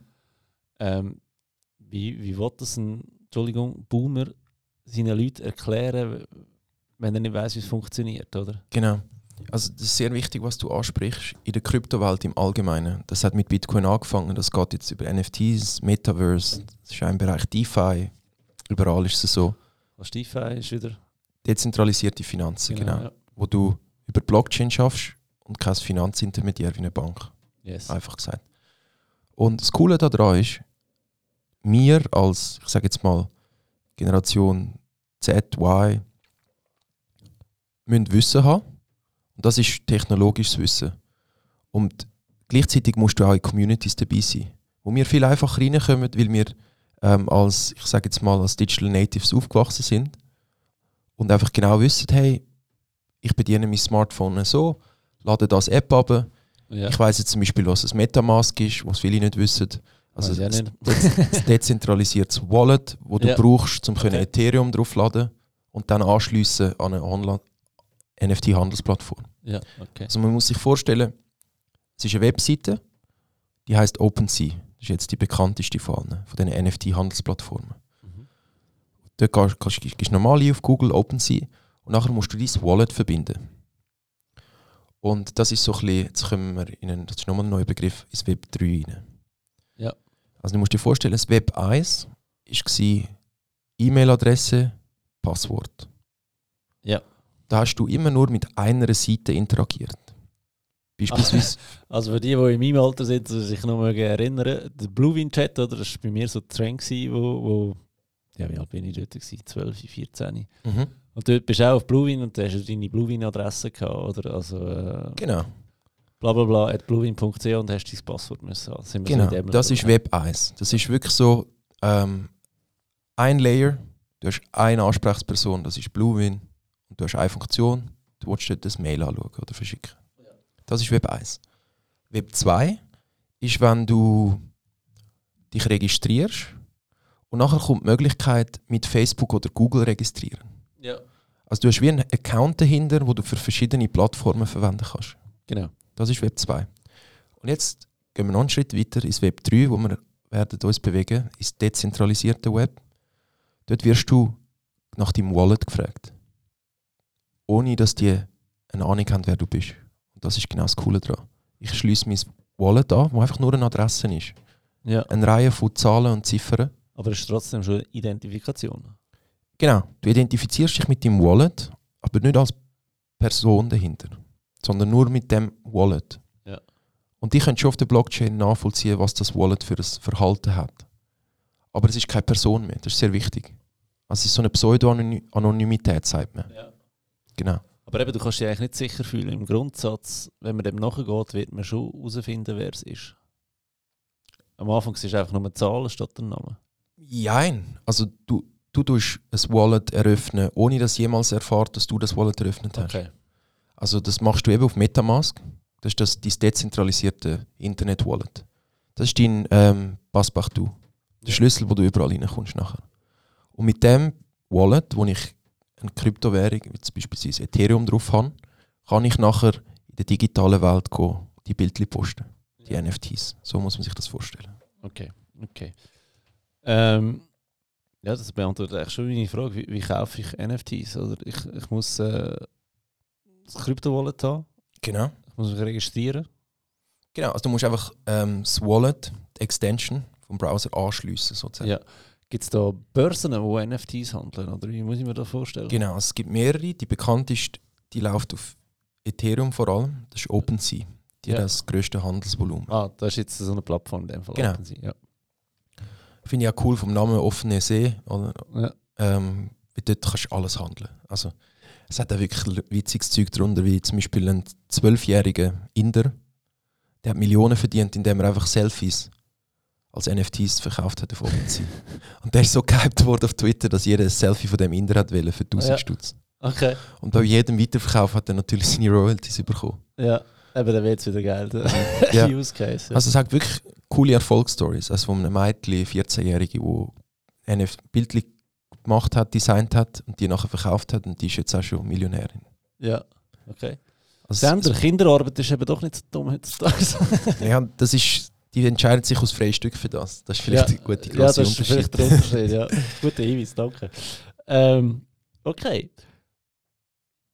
ähm, wie, wie will das ein, Entschuldigung, Boomer seinen Leuten erklären, wenn er nicht weiß, wie es funktioniert, oder? Genau. Also das ist sehr wichtig, was du ansprichst. In der Kryptowelt im Allgemeinen. Das hat mit Bitcoin angefangen. Das geht jetzt über NFTs, Metaverse. Das ist im Bereich DeFi. Überall ist es so. Was DeFi ist wieder. Dezentralisierte Finanzen, genau. ja. Wo du über Blockchain schaffst und kein Finanzintermediär wie eine Bank. Yes. Einfach gesagt. Und das Coole daran ist, wir als, ich sage jetzt mal, Generation Z, Y, müssen Wissen haben. Und das ist technologisches Wissen. Und gleichzeitig musst du auch in Communities dabei sein. Wo wir viel einfacher reinkommen, weil wir ähm, als, ich sage jetzt mal, als Digital Natives aufgewachsen sind und einfach genau wissen, hey, ich bediene mein Smartphone so, lade das App ab, Ja. ich weiß jetzt zum Beispiel, was ein Metamask ist, was viele nicht wissen. Also nicht. das, das dezentralisiertes Wallet, wo du Ja. brauchst, um Okay. Ethereum draufladen und dann anschliessen an eine Online NFT-Handelsplattform. Ja, okay. Also man muss sich vorstellen, es ist eine Webseite, die heißt OpenSea. Das ist jetzt die bekannteste von allen, von diesen NFT-Handelsplattformen. Mhm. Dort gehst, gehst, gehst, gehst normal ein auf Google OpenSea und nachher musst du dein Wallet verbinden. Und das ist so ein bisschen, jetzt kommen wir in einen, das ist nochmal ein neuer Begriff, ins Web 3 rein. Also du musst dir vorstellen, das Web 1 war E-Mail-Adresse, Passwort. Ja. Da hast du immer nur mit einer Seite interagiert. Beispielsweise, Also für die, die in meinem Alter sind, die sich noch mal erinnern, der Bluewin Chat, oder, das war bei mir so ein Trend, wo, wo ja, wie alt bin ich dort? Gewesen? 12, 14. mhm. Und dort bist du auch auf Bluewin und da hast du deine Bluewin-Adresse gehabt, oder? Also äh, genau. Bla bla bluewin.ch und hast dein Passwort müssen wir Genau, so das ist. Web 1. Das ist wirklich so ähm, ein Layer, du hast eine Ansprechperson, das ist Bluewin, und du hast eine Funktion, du willst dort das Mail anschauen oder verschicken. Das ist Web 1. Web 2 ist, wenn du dich registrierst und nachher kommt die Möglichkeit mit Facebook oder Google registrieren. Ja, Also du hast wie einen Account dahinter, wo du für verschiedene Plattformen verwenden kannst. genau. Das ist Web 2. Und jetzt gehen wir noch einen Schritt weiter ins Web 3, wo wir werden uns bewegen, ins dezentralisierte Web. Dort wirst du nach deinem Wallet gefragt. Ohne dass die eine Ahnung haben, wer du bist. Und das ist genau das Coole daran. Ich schließe mein Wallet an, wo einfach nur eine Adresse ist. Ja, Eine Reihe von Zahlen und Ziffern. aber es ist trotzdem schon Identifikation. Genau, du identifizierst dich mit deinem Wallet, aber nicht als Person dahinter, sondern nur mit dem Wallet. Ja. Und die können schon auf der Blockchain nachvollziehen, was das Wallet für ein Verhalten hat. Aber es ist keine Person mehr, das ist sehr wichtig. Also es ist so eine Pseudo-Anonymität, sagt man. Ja. Genau. Aber eben, du kannst dich eigentlich nicht sicher fühlen. Im Grundsatz, wenn man dem nachgeht, wird man schon herausfinden, wer es ist. Am Anfang ist es einfach nur eine Zahl statt ein Name. Jein. Also du, du tust ein Wallet eröffnen, ohne dass jemals erfahrt, dass du das Wallet eröffnet hast. Okay. Also das machst du eben auf Metamask. Das ist das, dein dezentralisierte Internet-Wallet. Das ist dein ähm, Passepartout. Der Ja. Schlüssel, wo du überall reinkommst nachher. Und mit dem Wallet, wo ich eine Kryptowährung, wie zum Beispiel Ethereum drauf habe, kann ich nachher in der digitalen Welt gehen, die Bildchen posten, die NFTs. So muss man sich das vorstellen. Okay, okay. Ähm, ja, das beantwortet eigentlich schon meine Frage. Wie, wie kaufe ich NFTs? Oder ich, ich muss äh, das Krypto-Wallet haben, Genau. ich muss mich registrieren. Genau, also du musst einfach ähm, das Wallet, die Extension vom Browser anschliessen sozusagen. Ja. Gibt es da Börsen, die NFTs handeln? Oder wie muss ich mir das vorstellen? Genau, es gibt mehrere. Die bekannteste, die läuft auf Ethereum vor allem. Das ist OpenSea. Die Ja. hat das grösste Handelsvolumen. Ah, das ist jetzt so eine Plattform in dem Fall. Genau. OpenSea, Ja. Finde ich auch cool vom Namen offene See. Oder, Ja. ähm, dort kannst du alles handeln. Also, es hat auch wirklich witziges Zeug drunter, wie zum Beispiel ein zwölfjähriger Inder, der hat Millionen verdient, indem er einfach Selfies als NFTs verkauft hat auf OpenSea. Und der ist so gehypt worden auf Twitter, dass jeder ein Selfie von dem Inder hat wollen für 1000 Ja. Stutz. Okay. Und bei jedem Weiterverkauf hat er natürlich seine Royalties bekommen. Ja, eben, dann wird es wieder geil. Ja. Use Case. Ja. Also es hat wirklich coole Erfolgsstories. Also von einem Mädchen, 14-Jährige, wo ein Bildchen gemacht hat, designt hat und die nachher verkauft hat und die ist jetzt auch schon Millionärin. ja. Okay. Also Sender, Kinderarbeit ist eben doch nicht so dumm heutzutage. ja, das ist, die entscheidet sich aus freien Stück für das. Das ist vielleicht ein guter ja, grosser das ist vielleicht der Unterschied. Ja. Guter Hinweis, danke. Ähm, okay.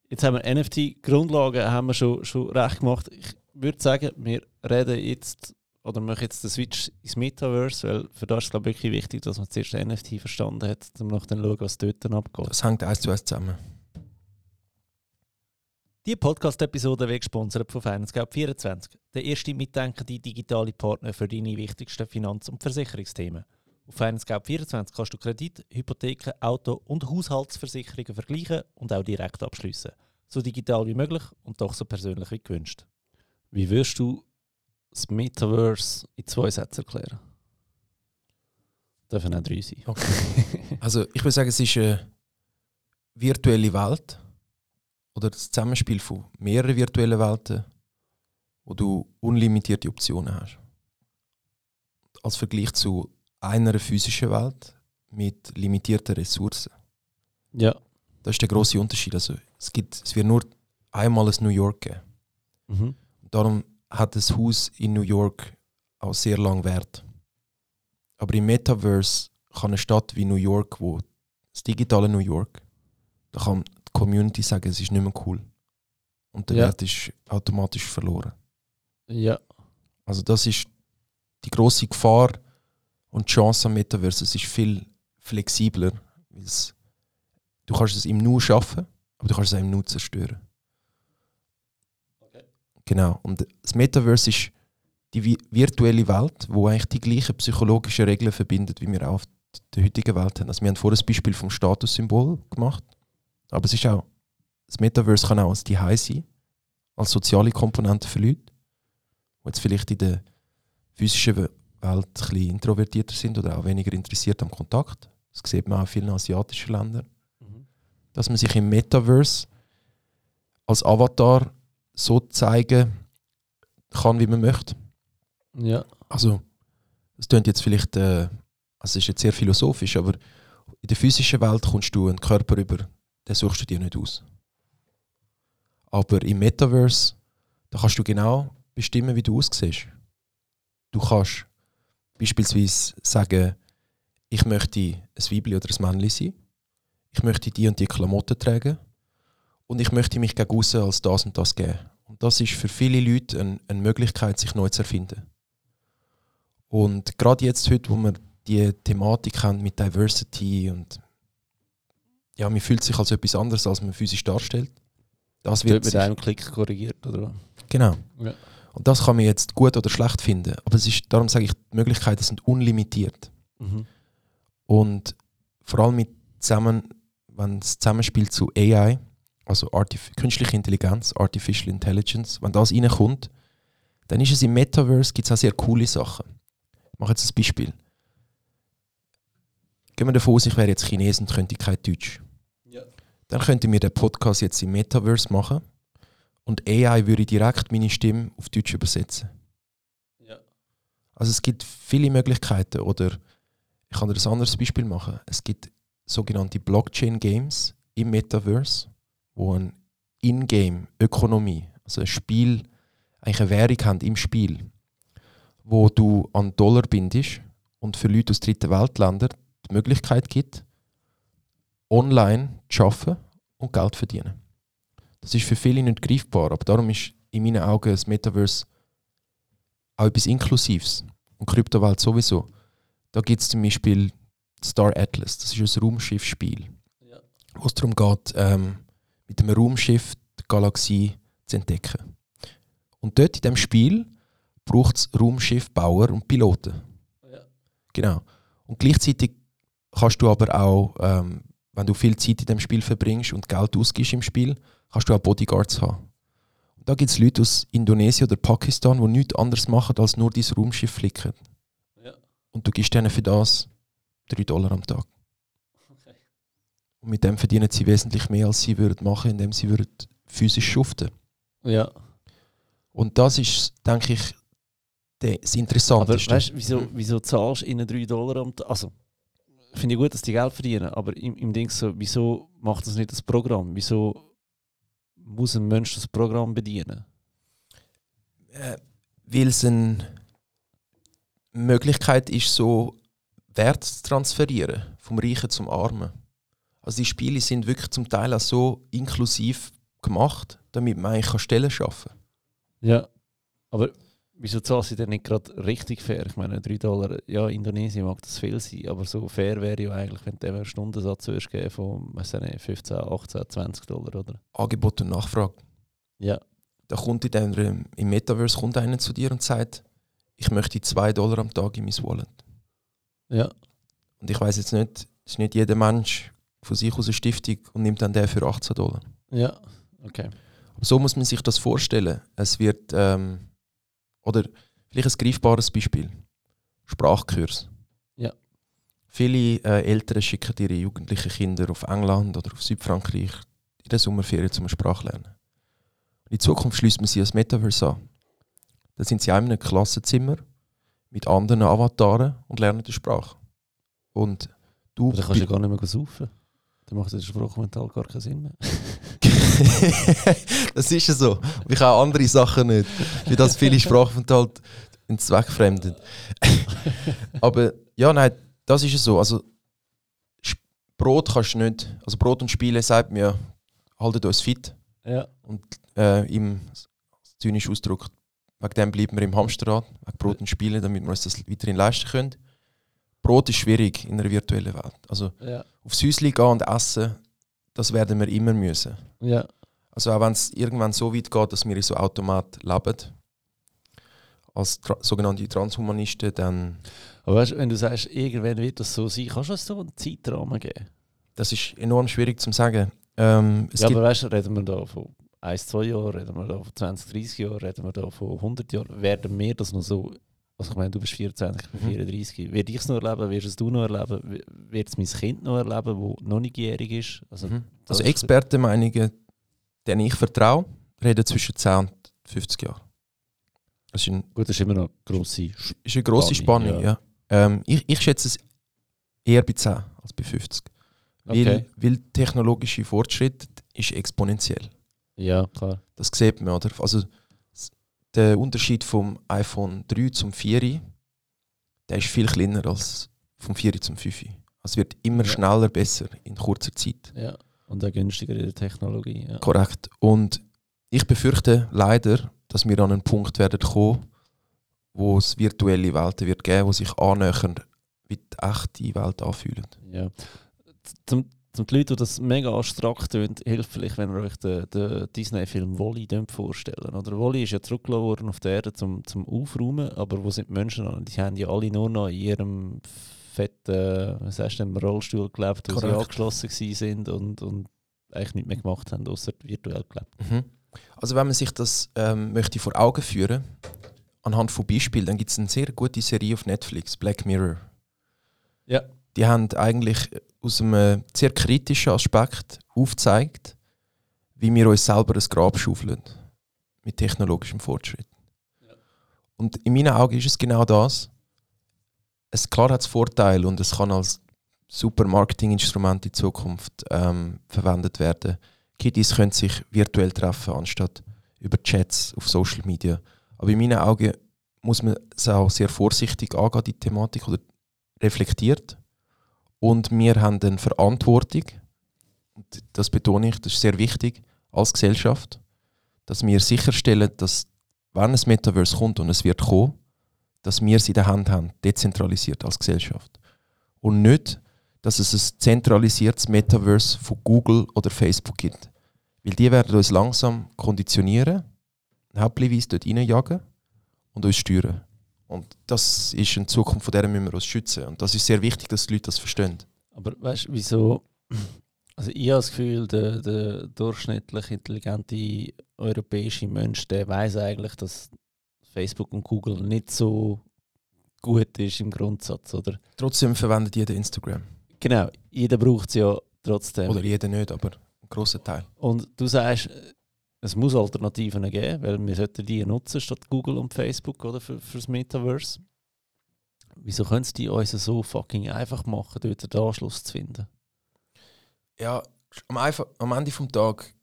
Jetzt haben wir NFT-Grundlagen haben wir schon, schon recht gemacht. Ich würde sagen, wir reden jetzt oder machen jetzt den Switch ins Metaverse, weil für das ist es glaube ich wirklich wichtig, dass man zuerst den NFT verstanden hat, um nach dann schauen, was dort dann abgeht. Das hängt eins zu eins zusammen. Die Podcast-Episode wird gesponsert von FinanceGap24, der erste mitdenkende digitale Partner für deine wichtigsten Finanz- und Versicherungsthemen. Auf FinanceGap24 kannst du Kredit, Hypotheken, Auto- und Haushaltsversicherungen vergleichen und auch direkt abschließen. So digital wie möglich und doch so persönlich wie gewünscht. Wie wirst du das Metaverse in zwei Sätzen erklären? Dürfen auch drei sein. Also ich würde sagen, es ist eine virtuelle Welt oder das Zusammenspiel von mehreren virtuellen Welten, wo du unlimitierte Optionen hast. Als Vergleich zu einer physischen Welt mit limitierten Ressourcen. Ja. Das ist der große Unterschied. Also es, gibt, es wird nur einmal ein New York geben. Mhm. Darum hat das Haus in New York auch sehr lang Wert. Aber im Metaverse kann eine Stadt wie New York, wo das digitale New York, da kann die Community sagen, es ist nicht mehr cool. Und der Ja. Wert ist automatisch verloren. Ja. Also das ist die große Gefahr und die Chance am Metaverse. Es ist viel flexibler. es- Du kannst es im Nu schaffen, aber du kannst es auch im Nu zerstören. Genau. Und das Metaverse ist die vi- virtuelle Welt, wo eigentlich die gleichen psychologischen Regeln verbindet, wie wir auch auf der heutigen Welt haben. Also wir haben vorhin ein Beispiel vom Statussymbol gemacht, aber es ist auch, das Metaverse kann auch als die sein, als soziale Komponente für Leute, die jetzt vielleicht in der physischen We- Welt ein bisschen introvertierter sind oder auch weniger interessiert am Kontakt. Das sieht man auch in vielen asiatischen Ländern Mhm. dass man sich im Metaverse als Avatar so zeigen kann, wie man möchte. Ja. Also, das klingt jetzt vielleicht, äh, also es ist jetzt sehr philosophisch, aber in der physischen Welt kommst du einen Körper über, den suchst du dir nicht aus. Aber im Metaverse, da kannst du genau bestimmen, wie du aussiehst. Du kannst beispielsweise sagen, ich möchte ein Weibli oder ein Männchen sein, ich möchte die und die Klamotten tragen und ich möchte mich gegen aussen als das und das geben. Und das ist für viele Leute eine, eine Möglichkeit, sich neu zu erfinden. Und gerade jetzt, heute, wo wir die Thematik haben mit Diversity und ja, man fühlt sich als etwas anderes, als man physisch darstellt. Das Wird mit einem Klick korrigiert, oder? genau. Ja. Und das kann man jetzt gut oder schlecht finden, aber es ist, darum sage ich, die Möglichkeiten sind unlimitiert. Mhm. Und vor allem mit zusammen, wenn es zusammenspielt zu AI, also Artif künstliche Intelligenz, Artificial Intelligence, wenn das reinkommt, dann ist es im Metaverse gibt es auch sehr coole Sachen. Ich mache jetzt ein Beispiel. Gehen wir davon aus, ich wäre jetzt Chines und könnte kein Deutsch. Ja. Dann könnte mir den Podcast jetzt im Metaverse machen und AI würde direkt meine Stimme auf Deutsch übersetzen. Ja. Also es gibt viele Möglichkeiten oder ich kann dir ein anderes Beispiel machen. Es gibt sogenannte Blockchain-Games im Metaverse, wo eine In-Game-Ökonomie, also ein Spiel, eigentlich eine Währung haben im Spiel, wo du an Dollar bindest und für Leute aus dritten Weltländern die Möglichkeit gibt, online zu arbeiten und Geld zu verdienen. Das ist für viele nicht greifbar, aber darum ist in meinen Augen das Metaverse auch etwas Inklusives. Und Kryptowelt sowieso. Da gibt es zum Beispiel Star Atlas, das ist ein Raumschiffspiel, Ja. wo es darum geht, ähm, mit einem Raumschiff die Galaxie zu entdecken. Und dort in dem Spiel braucht es Raumschiffbauer und Piloten. Ja. Genau. Und gleichzeitig kannst du aber auch, ähm, wenn du viel Zeit in dem Spiel verbringst und Geld ausgibst im Spiel, kannst du auch Bodyguards haben. Und da gibt es Leute aus Indonesien oder Pakistan, die nichts anderes machen, als nur dein Raumschiff flicken. Ja. Und du gibst denen für das 3 Dollar am Tag. Und mit dem verdienen sie wesentlich mehr, als sie würden machen, indem sie würden physisch schuften. Ja. Und das ist, denke ich, das Aber Interessanteste. weißt du, wieso, wieso zahlst du ihnen 3 Dollar am Tag? Also, finde ich gut, dass die Geld verdienen, aber im, im Ding so, wieso macht das nicht das Programm? Wieso muss ein Mensch das Programm bedienen? äh, weil es eine Möglichkeit ist, so Wert zu transferieren, vom Reichen zum Armen. Also die Spiele sind wirklich zum Teil auch so inklusiv gemacht, damit man eigentlich Stellen schaffen kann. Ja. Aber wieso zahlst du denn nicht gerade richtig fair? Ich meine, 3 Dollar, ja, Indonesien mag das viel sein, aber so fair wäre ja eigentlich, wenn du einen Stundensatz würdest geben von ich nicht, 15, 18, 20 Dollar, oder? Angebot und Nachfrage. Ja. Da kommt in dem, im Metaverse kommt einer zu dir und sagt, ich möchte 2 Dollar am Tag in mein Wallet. Ja. Und ich weiß jetzt nicht, ist nicht jeder Mensch von sich aus eine Stiftung und nimmt dann den für 18 Dollar. Ja. Okay. Aber so muss man sich das vorstellen. Es wird, ähm, oder vielleicht ein greifbares Beispiel: Sprachkurs. Ja. Viele äh, Eltern schicken ihre jugendlichen Kinder auf England oder auf Südfrankreich in der Sommerferien zum Sprachlernen. In Zukunft schließt man sie als Metaverse an. Da sind sie in einem Klassenzimmer mit anderen Avataren und lernen die Sprache. Und du Aber dann kannst du ja gar nicht mehr saufen. Dann macht das Sprachmental gar keinen Sinn mehr. das ist ja so. Und ich auch andere Sachen nicht. Wie das viele Sprachaufenthalte ins Zweckfremden. Aber ja, nein, das ist ja so. Also Brot kannst du nicht, also Brot und Spiele sagt mir, haltet uns fit. Ja. Äh, Im zynischen Ausdruck, wegen dem bleiben wir im Hamsterrad, wegen Brot und Spiele, damit wir uns das weiterhin leisten können. Brot ist schwierig in einer virtuellen Welt. Also Ja. aufs Häuschen gehen und essen, das werden wir immer müssen. Ja. Also auch wenn es irgendwann so weit geht, dass wir in so Automat leben, als tra sogenannte Transhumanisten, dann Aber weißt, du, wenn du sagst, irgendwann wird das so sein, kannst du uns so einen Zeitrahmen geben? das ist enorm schwierig zu sagen. Ähm, ja, aber weißt du, reden wir da von 1, 2 Jahren, reden wir da von 20, 30 Jahren, reden wir da von 100 Jahren, werden wir das noch so, also ich meine, du bist 24, ich bin Mhm. 34, werde ich es noch erleben, wirst es du noch erleben, wird es mein Kind noch erleben, das noch nicht jährig ist? Also, Mhm. also Expertenmeinungen, denen ich vertraue, reden zwischen 10 und 50 Jahren. Das ist, ein, Gut, das ist immer noch grosse Sch- ist eine grosse Spannung, Spannung. ja. Ja. Ähm, ich, ich schätze es eher bei 10 als bei 50. Weil, Okay. weil technologische Fortschritt ist exponentiell. Ja, klar. Das sieht man, oder? Also der Unterschied vom iPhone 3 zum 4, der ist viel kleiner als vom 4 zum 5. Also es wird immer Ja. schneller besser in kurzer Zeit. Ja. Und auch günstiger in der Technologie. Ja. Korrekt. Und ich befürchte leider, dass wir an einen Punkt werden kommen, wo es virtuelle Welten wird geben, die sich annähernd wie die echte Welt anfühlen. Ja. Zum, zum die Leute, die das mega abstrakt tönt, hilft vielleicht, wenn ihr euch den, den Disney-Film Wally vorstellen. Oder Wally ist ja zurückgelassen worden auf der Erde zum, zum Aufräumen, aber wo sind die Menschen an? Die haben ja alle nur noch in ihrem fetten, was heißt denn, Rollstuhl gelebt, wo sie angeschlossen sind und, und eigentlich nichts mehr gemacht haben, außer virtuell gelebt. Mhm. Also wenn man sich das ähm, möchte vor Augen führen, anhand von Beispielen, dann gibt es eine sehr gute Serie auf Netflix, Black Mirror. Ja. Die haben eigentlich aus einem sehr kritischen Aspekt aufgezeigt, wie wir uns selber ein Grab schaufeln mit technologischem Fortschritt. Und in meinen Augen ist es genau das. Es klar hat es Vorteile und es kann als super Marketinginstrument in Zukunft ähm, verwendet werden. Kiddies können sich virtuell treffen, anstatt über Chats auf Social Media. Aber in meinen Augen muss man es auch sehr vorsichtig angehen, die Thematik, oder reflektiert. Und wir haben eine Verantwortung, das betone ich, das ist sehr wichtig, als Gesellschaft, dass wir sicherstellen, dass, wenn ein Metaverse kommt und es wird kommen, dass wir es in der Hand haben, dezentralisiert als Gesellschaft. Und nicht, dass es ein zentralisiertes Metaverse von Google oder Facebook gibt. Weil die werden uns langsam konditionieren, hauptsächlich dort reinjagen und uns steuern. Und das ist eine Zukunft, von der müssen wir uns schützen. Und das ist sehr wichtig, dass die Leute das verstehen. Aber weißt du, wieso? Also ich habe das Gefühl, der, der durchschnittlich intelligente europäische Mensch, der weiß eigentlich, dass Facebook und Google nicht so gut ist im Grundsatz, oder? Trotzdem verwendet jeder Instagram. Genau, jeder braucht es ja trotzdem. Oder jeder nicht, aber ein grosser Teil. Und du sagst, es muss Alternativen geben, weil wir sollten die nutzen statt Google und Facebook oder für, fürs Metaverse. Wieso können sie die uns so fucking einfach machen, dort den Anschluss zu finden? Ja, am, einfach, am Ende des Tages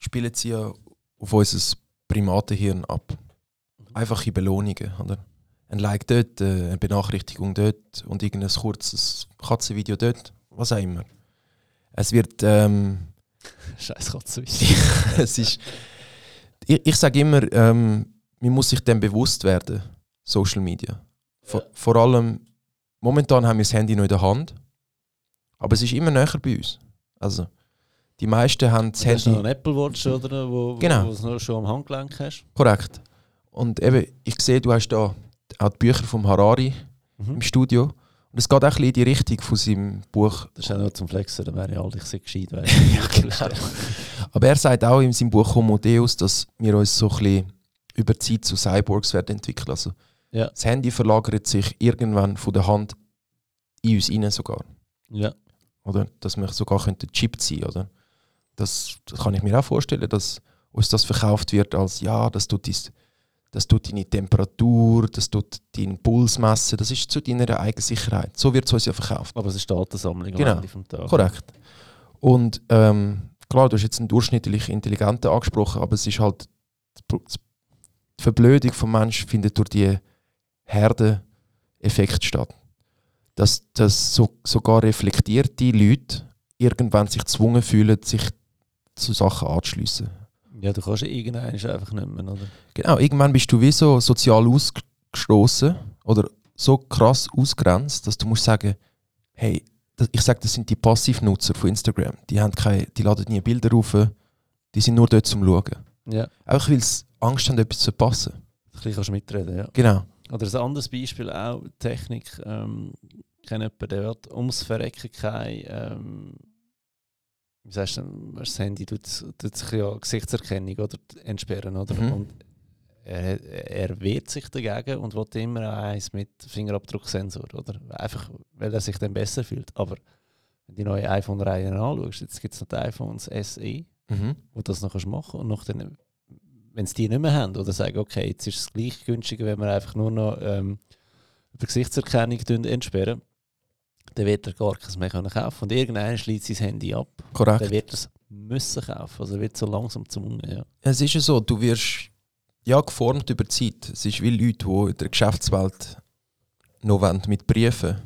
spielen sie ja auf unser Primatenhirn ab. Einfache Belohnungen, oder? Ein Like dort, äh, eine Benachrichtigung dort und irgendein kurzes Katzenvideo dort, was auch immer. Es wird, ähm, Scheiß Katze. es ist, ich, ich sage immer, ähm, man muss sich dem bewusst werden, Social Media. Vor, Ja. vor allem, momentan haben wir das Handy noch in der Hand, aber es ist immer näher bei uns. Also, die meisten haben das Du hast noch Handy. einen Apple Watch, oder? Wo, Genau. wo du es noch schon am Handgelenk hast. Korrekt. Und eben, ich sehe, du hast da auch die Bücher vom Harari im Studio. Es geht auch ein bisschen in die Richtung von seinem Buch. Das ist auch nur zum Flexen, dann wäre ich alt, ich sehr gescheit. Ja, genau. Aber er sagt auch in seinem Buch Homo Deus, dass wir uns so ein bisschen über die Zeit zu Cyborgs werden entwickeln. Also Ja. das Handy verlagert sich irgendwann von der Hand in uns rein sogar. Ja. Oder? Dass wir sogar könnten chippt sein oder? Das, das kann ich mir auch vorstellen, dass uns das verkauft wird als ja, das tut, dies, das tut deine Temperatur, das tut deinen Puls messen, das ist zu deiner eigenen Sicherheit. So wird es uns ja verkauft. Aber es ist Datensammlung Genau. am Ende vom Tag. Korrekt. Und ähm, klar, du hast jetzt einen durchschnittlich Intelligenten angesprochen, aber es ist halt die Verblödung vom Mensch findet durch die Herdeneffekt statt. Dass, dass so, sogar reflektierte Leute irgendwann sich gezwungen fühlen, sich zu Sachen anzuschliessen. Ja, du kannst irgendeinen einfach nicht mehr, oder? Genau, irgendwann bist du wie so sozial ausgestoßen oder so krass ausgrenzt, dass du musst sagen, hey, ich sage, das sind die Passivnutzer von Instagram. Die, haben keine, die laden nie Bilder rauf, die sind nur dort zum Schauen. Ja. Einfach weil sie Angst haben, etwas zu verpassen. Ein bisschen kannst du mitreden, ja. Genau. Oder ein anderes Beispiel auch, Technik. Ähm, ich kenne jemanden, der ums Verrecken kein, ähm, wie sagst du, das Handy tut, tut sich ja Gesichtserkennung oder entsperren, oder? Mhm. Und er, er wehrt sich dagegen und will immer eins mit Fingerabdrucksensor, oder? Einfach, weil er sich dann besser fühlt. Aber wenn die neue iPhone-Reihe anschaust, jetzt gibt es noch die iPhones SE, Mhm. wo das noch kannst machen und noch dann, wenn sie die nicht mehr haben oder sagen, okay, jetzt ist es gleich günstiger, wenn wir einfach nur noch ähm, über Gesichtserkennung entsperren, dann wird er gar keins mehr können kaufen und irgendeiner schließt sein Handy ab, dann Korrekt. wird er es müssen kaufen, also er wird so langsam zum ja. Es ist ja so, du wirst ja geformt über die Zeit. Es ist wie Leute, die in der Geschäftswelt noch wollen mit Briefen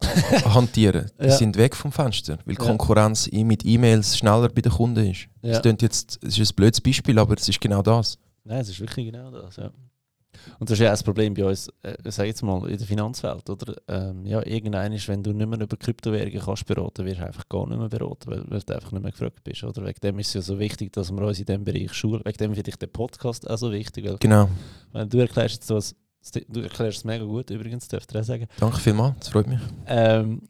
hantieren. Die Ja. sind weg vom Fenster, weil Ja. Konkurrenz mit E-Mails schneller bei den Kunden ist. Ja. Das jetzt, es ist ein blödes Beispiel, aber es ist genau das. Nein, es ist wirklich genau das, ja. Und das ist ja auch das Problem bei uns, äh, sag jetzt mal, in der Finanzwelt, oder? Ähm, ja, irgendein ist, wenn du nicht mehr über Kryptowährungen kannst beraten, wirst du einfach gar nicht mehr beraten, weil, weil du einfach nicht mehr gefragt bist, oder? Wegen dem ist es ja so wichtig, dass wir uns in diesem Bereich schulen. Wegen dem finde ich den Podcast auch so wichtig, weil, Genau. weil du erklärst jetzt was, du erklärst es mega gut, übrigens, darf ich auch sagen. Danke vielmals, das freut mich. Ähm,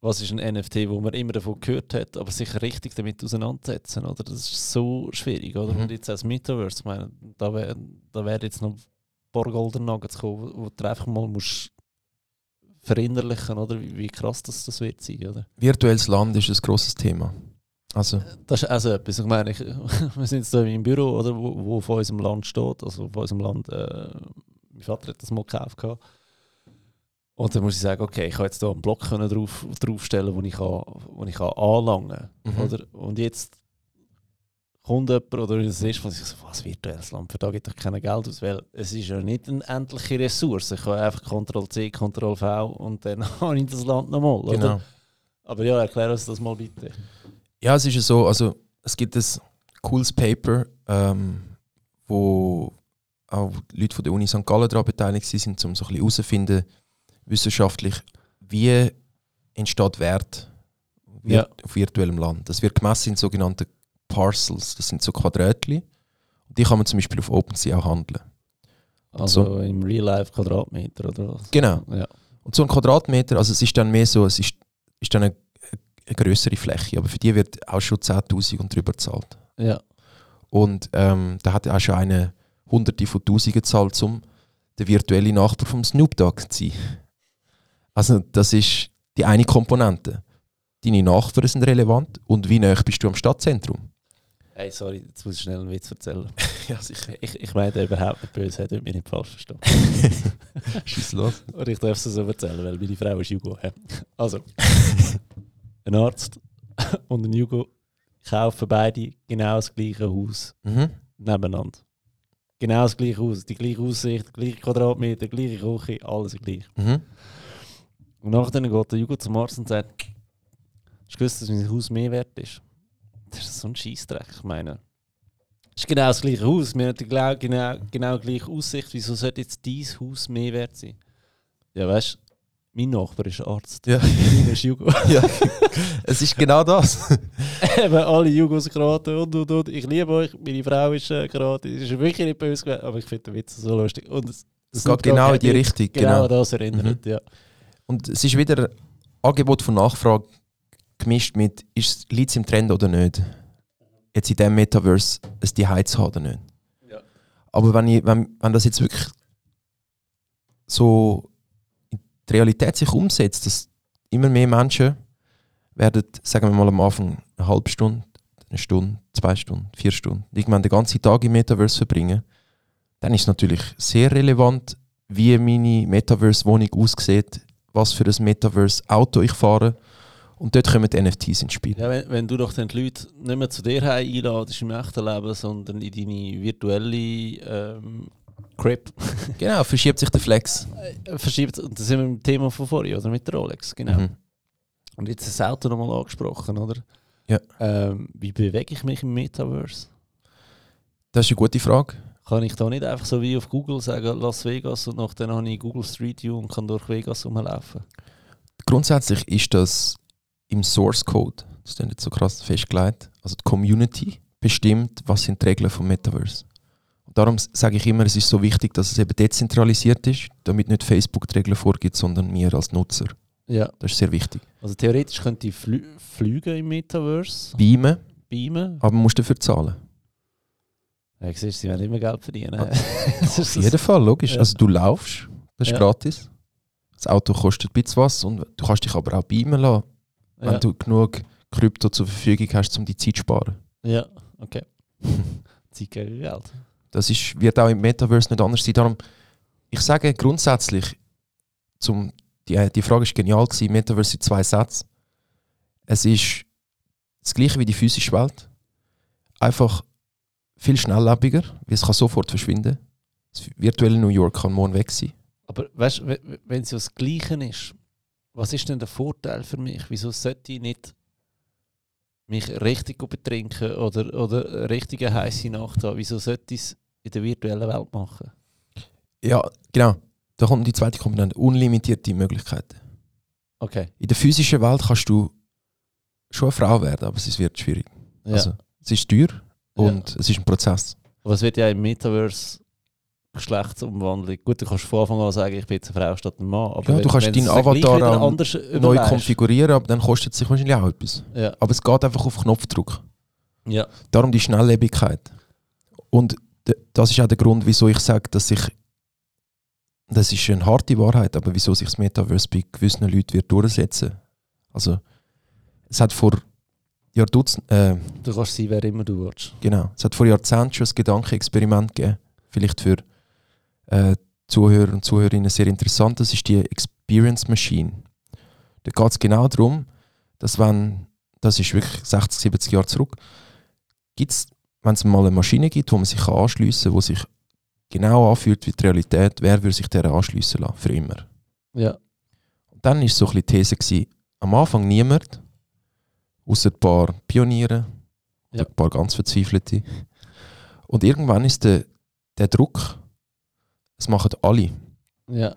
was ist ein NFT, wo man immer davon gehört hat, aber sich richtig damit auseinandersetzen, oder? Das ist so schwierig, oder? Mhm. Und jetzt als Metaverse, ich meine, da wäre da wär jetzt noch paar Golden Nuggets kommen, wo du einfach mal musst verinnerlichen, oder? Wie, wie krass das, das wird sein, oder? Virtuelles Land ist ein grosses Thema. Also, Das ist also etwas, ich meine, ich, wir sind jetzt hier im Büro, oder, wo, wo von unserem Land steht, also von unserem Land, äh, mein Vater hat das mal gekauft. gehabt. Und dann muss ich sagen, okay, ich kann jetzt hier einen Block können drauf, draufstellen, wo ich, kann, wo ich kann anlangen kann. Mhm. Oder? Und jetzt kommt jemand oder das ist, was ich so, was virtuelles Land, für da gibt doch kein Geld aus, weil es ist ja nicht eine endliche Ressource. Ich kann einfach Ctrl-C, Ctrl-V und dann habe ich das Land nochmal. oder? genau. Aber ja, erklär uns das mal bitte. Ja, es ist ja so, also es gibt ein cooles Paper, ähm, wo auch Leute von der Uni St. Gallen daran beteiligt sind, um so ein bisschen herauszufinden, wissenschaftlich, wie entsteht Wert Ja. auf virtuellem Land. Das wird gemessen in sogenannten Parcels, das sind so Quadratli. Und die kann man zum Beispiel auf OpenSea auch handeln. Also So. im Real Life Quadratmeter oder was? Genau. Ja. Und so ein Quadratmeter, also es ist dann mehr so, es ist, ist dann eine, eine größere Fläche, aber für die wird auch schon 10'000 und drüber gezahlt. Ja. Und ähm, da hat auch schon eine Hunderte von Tausenden gezahlt, um der virtuelle Nachbar vom Snoop Dogg zu sein. Also das ist die eine Komponente. Deine Nachbarn sind relevant und wie nah bist du am Stadtzentrum? Hey, sorry, jetzt muss ich schnell einen Witz erzählen. Ja, sicher. Ich, ich meine überhaupt nicht böse, hat mich nicht falsch verstanden. Schieß los. Und ich darf es so erzählen, weil meine Frau ist Jugo. Also, ein Arzt und ein Jugo kaufen beide genau das gleiche Haus Mhm. nebeneinander. Genau das gleiche Haus, die gleiche Aussicht, die gleiche Quadratmeter, gleiche Küche, alles gleich. Mhm. Und nachher geht der Jugo zum Arzt und sagt, hast du gewusst, dass mein Haus mehr wert ist? Das ist so ein Scheissdreck, ich meine. Es ist genau das gleiche Haus, wir haben genau, genau die gleiche Aussicht. Wieso sollte jetzt dein Haus mehr wert sein? Ja, weißt du, mein Nachbar ist Arzt. Ja. Meiner ist Jugo. ja. es ist genau das. Eben alle Jugos geraten und und und. Ich liebe euch, meine Frau ist äh, geraten. Es ist wirklich nicht böse gewesen, aber ich finde den Witz so lustig. Und es, Es geht genau in die Richtung. Genau, Genau. an das erinnert, ja. Und es ist wieder Angebot von Nachfrage gemischt mit, liegt es im Trend oder nicht? Jetzt in diesem Metaverse es die zu haben oder nicht? Ja. Aber wenn, ich, wenn, wenn das jetzt wirklich so in die Realität sich umsetzt, dass immer mehr Menschen werden, sagen wir mal am Anfang, eine halbe Stunde, eine Stunde, zwei Stunden, vier Stunden, irgendwann den ganzen Tag im Metaverse verbringen, dann ist es natürlich sehr relevant, wie meine Metaverse-Wohnung aussieht, was für ein Metaverse-Auto ich fahre. Und dort kommen die NFTs ins Spiel. Ja, wenn, wenn du doch dann die Leute nicht mehr zu dir einladest im echten Leben, sondern in deine virtuelle ähm, Crib Genau, verschiebt sich der Flex. äh, verschiebt, und das sind wir dem Thema von vorhin, oder mit der Rolex, genau. Mhm. Und jetzt das Auto nochmal angesprochen, oder? Ja. Ähm, wie bewege ich mich im Metaverse? Das ist eine gute Frage. Kann ich da nicht einfach so wie auf Google sagen, Las Vegas und nachher habe ich Google Street View und kann durch Vegas rumlaufen? Grundsätzlich ist das im Source Code, das ist nicht so krass festgelegt, also die Community bestimmt, was sind die Regeln vom Metaverse. Und darum sage ich immer, es ist so wichtig, dass es eben dezentralisiert ist, damit nicht Facebook die Regeln vorgibt, sondern wir als Nutzer. Ja. Das ist sehr wichtig. Also theoretisch könnte ich flü fliegen im Metaverse, Beamen, beamen. aber man muss dafür zahlen. Ja, siehst, sie werden immer Geld verdienen. Ah, Auf jeden Fall, logisch. Ja. Also du laufst, das ist Ja. gratis. Das Auto kostet ein bisschen was und du kannst dich aber auch beamen lassen, ja. wenn du genug Krypto zur Verfügung hast, um die Zeit zu sparen. ja, okay. Zeit gegen Geld. Das ist, wird auch im Metaverse nicht anders sein. Darum, ich sage grundsätzlich, zum, die, die Frage ist genial gewesen, Metaverse sind zwei Sätze. Es ist das gleiche wie die physische Welt. Einfach viel schnelllebiger, weil es kann sofort verschwinden. Das virtuelle New York kann morgen weg sein. Aber weißt du, wenn es ja das Gleiche ist, was ist denn der Vorteil für mich? Wieso sollte ich nicht mich richtig betrinken oder, oder eine richtige heiße Nacht haben? Wieso sollte ich es in der virtuellen Welt machen? Ja, genau. Da kommt die zweite Komponente, unlimitierte Möglichkeiten. Okay. In der physischen Welt kannst du schon eine Frau werden, aber es wird schwierig. Ja. Also, es ist teuer Ja. und es ist ein Prozess. Aber es wird ja im Metaverse Geschlechtsumwandlung. Gut, du kannst von Anfang an sagen, ich bin jetzt eine Frau statt ein Mann. Aber Ja, du kannst deinen Avatar anders Neu überlegst- konfigurieren, aber dann kostet es sich wahrscheinlich auch etwas. Ja. Aber es geht einfach auf Knopfdruck. ja. Darum die Schnelllebigkeit. Und das ist auch der Grund, wieso ich sage, dass ich. Das ist eine harte Wahrheit, aber wieso sich das Metaverse bei gewissen Leuten wird durchsetzen. Also, es hat vor Jahrdutzend, äh, Du kannst sein, wer immer du willst. genau, es hat vor Jahrzehnten schon ein Gedankenexperiment gegeben. Vielleicht für äh, Zuhörer und Zuhörerinnen sehr interessant. Das ist die Experience Machine. Da geht es genau darum, dass wenn, das ist wirklich 60, 70 Jahre zurück, gibt's, wenn es mal eine Maschine gibt, wo man sich anschliessen kann, die sich genau anfühlt wie die Realität, wer würde sich der anschliessen lassen? Für immer. Ja. Und dann war so ein bisschen die These, gewesen, am Anfang niemand, außer ein paar Pioniere, Ja. ein paar ganz Verzweifelte. Und irgendwann ist der, der Druck, es machen alle. Ja.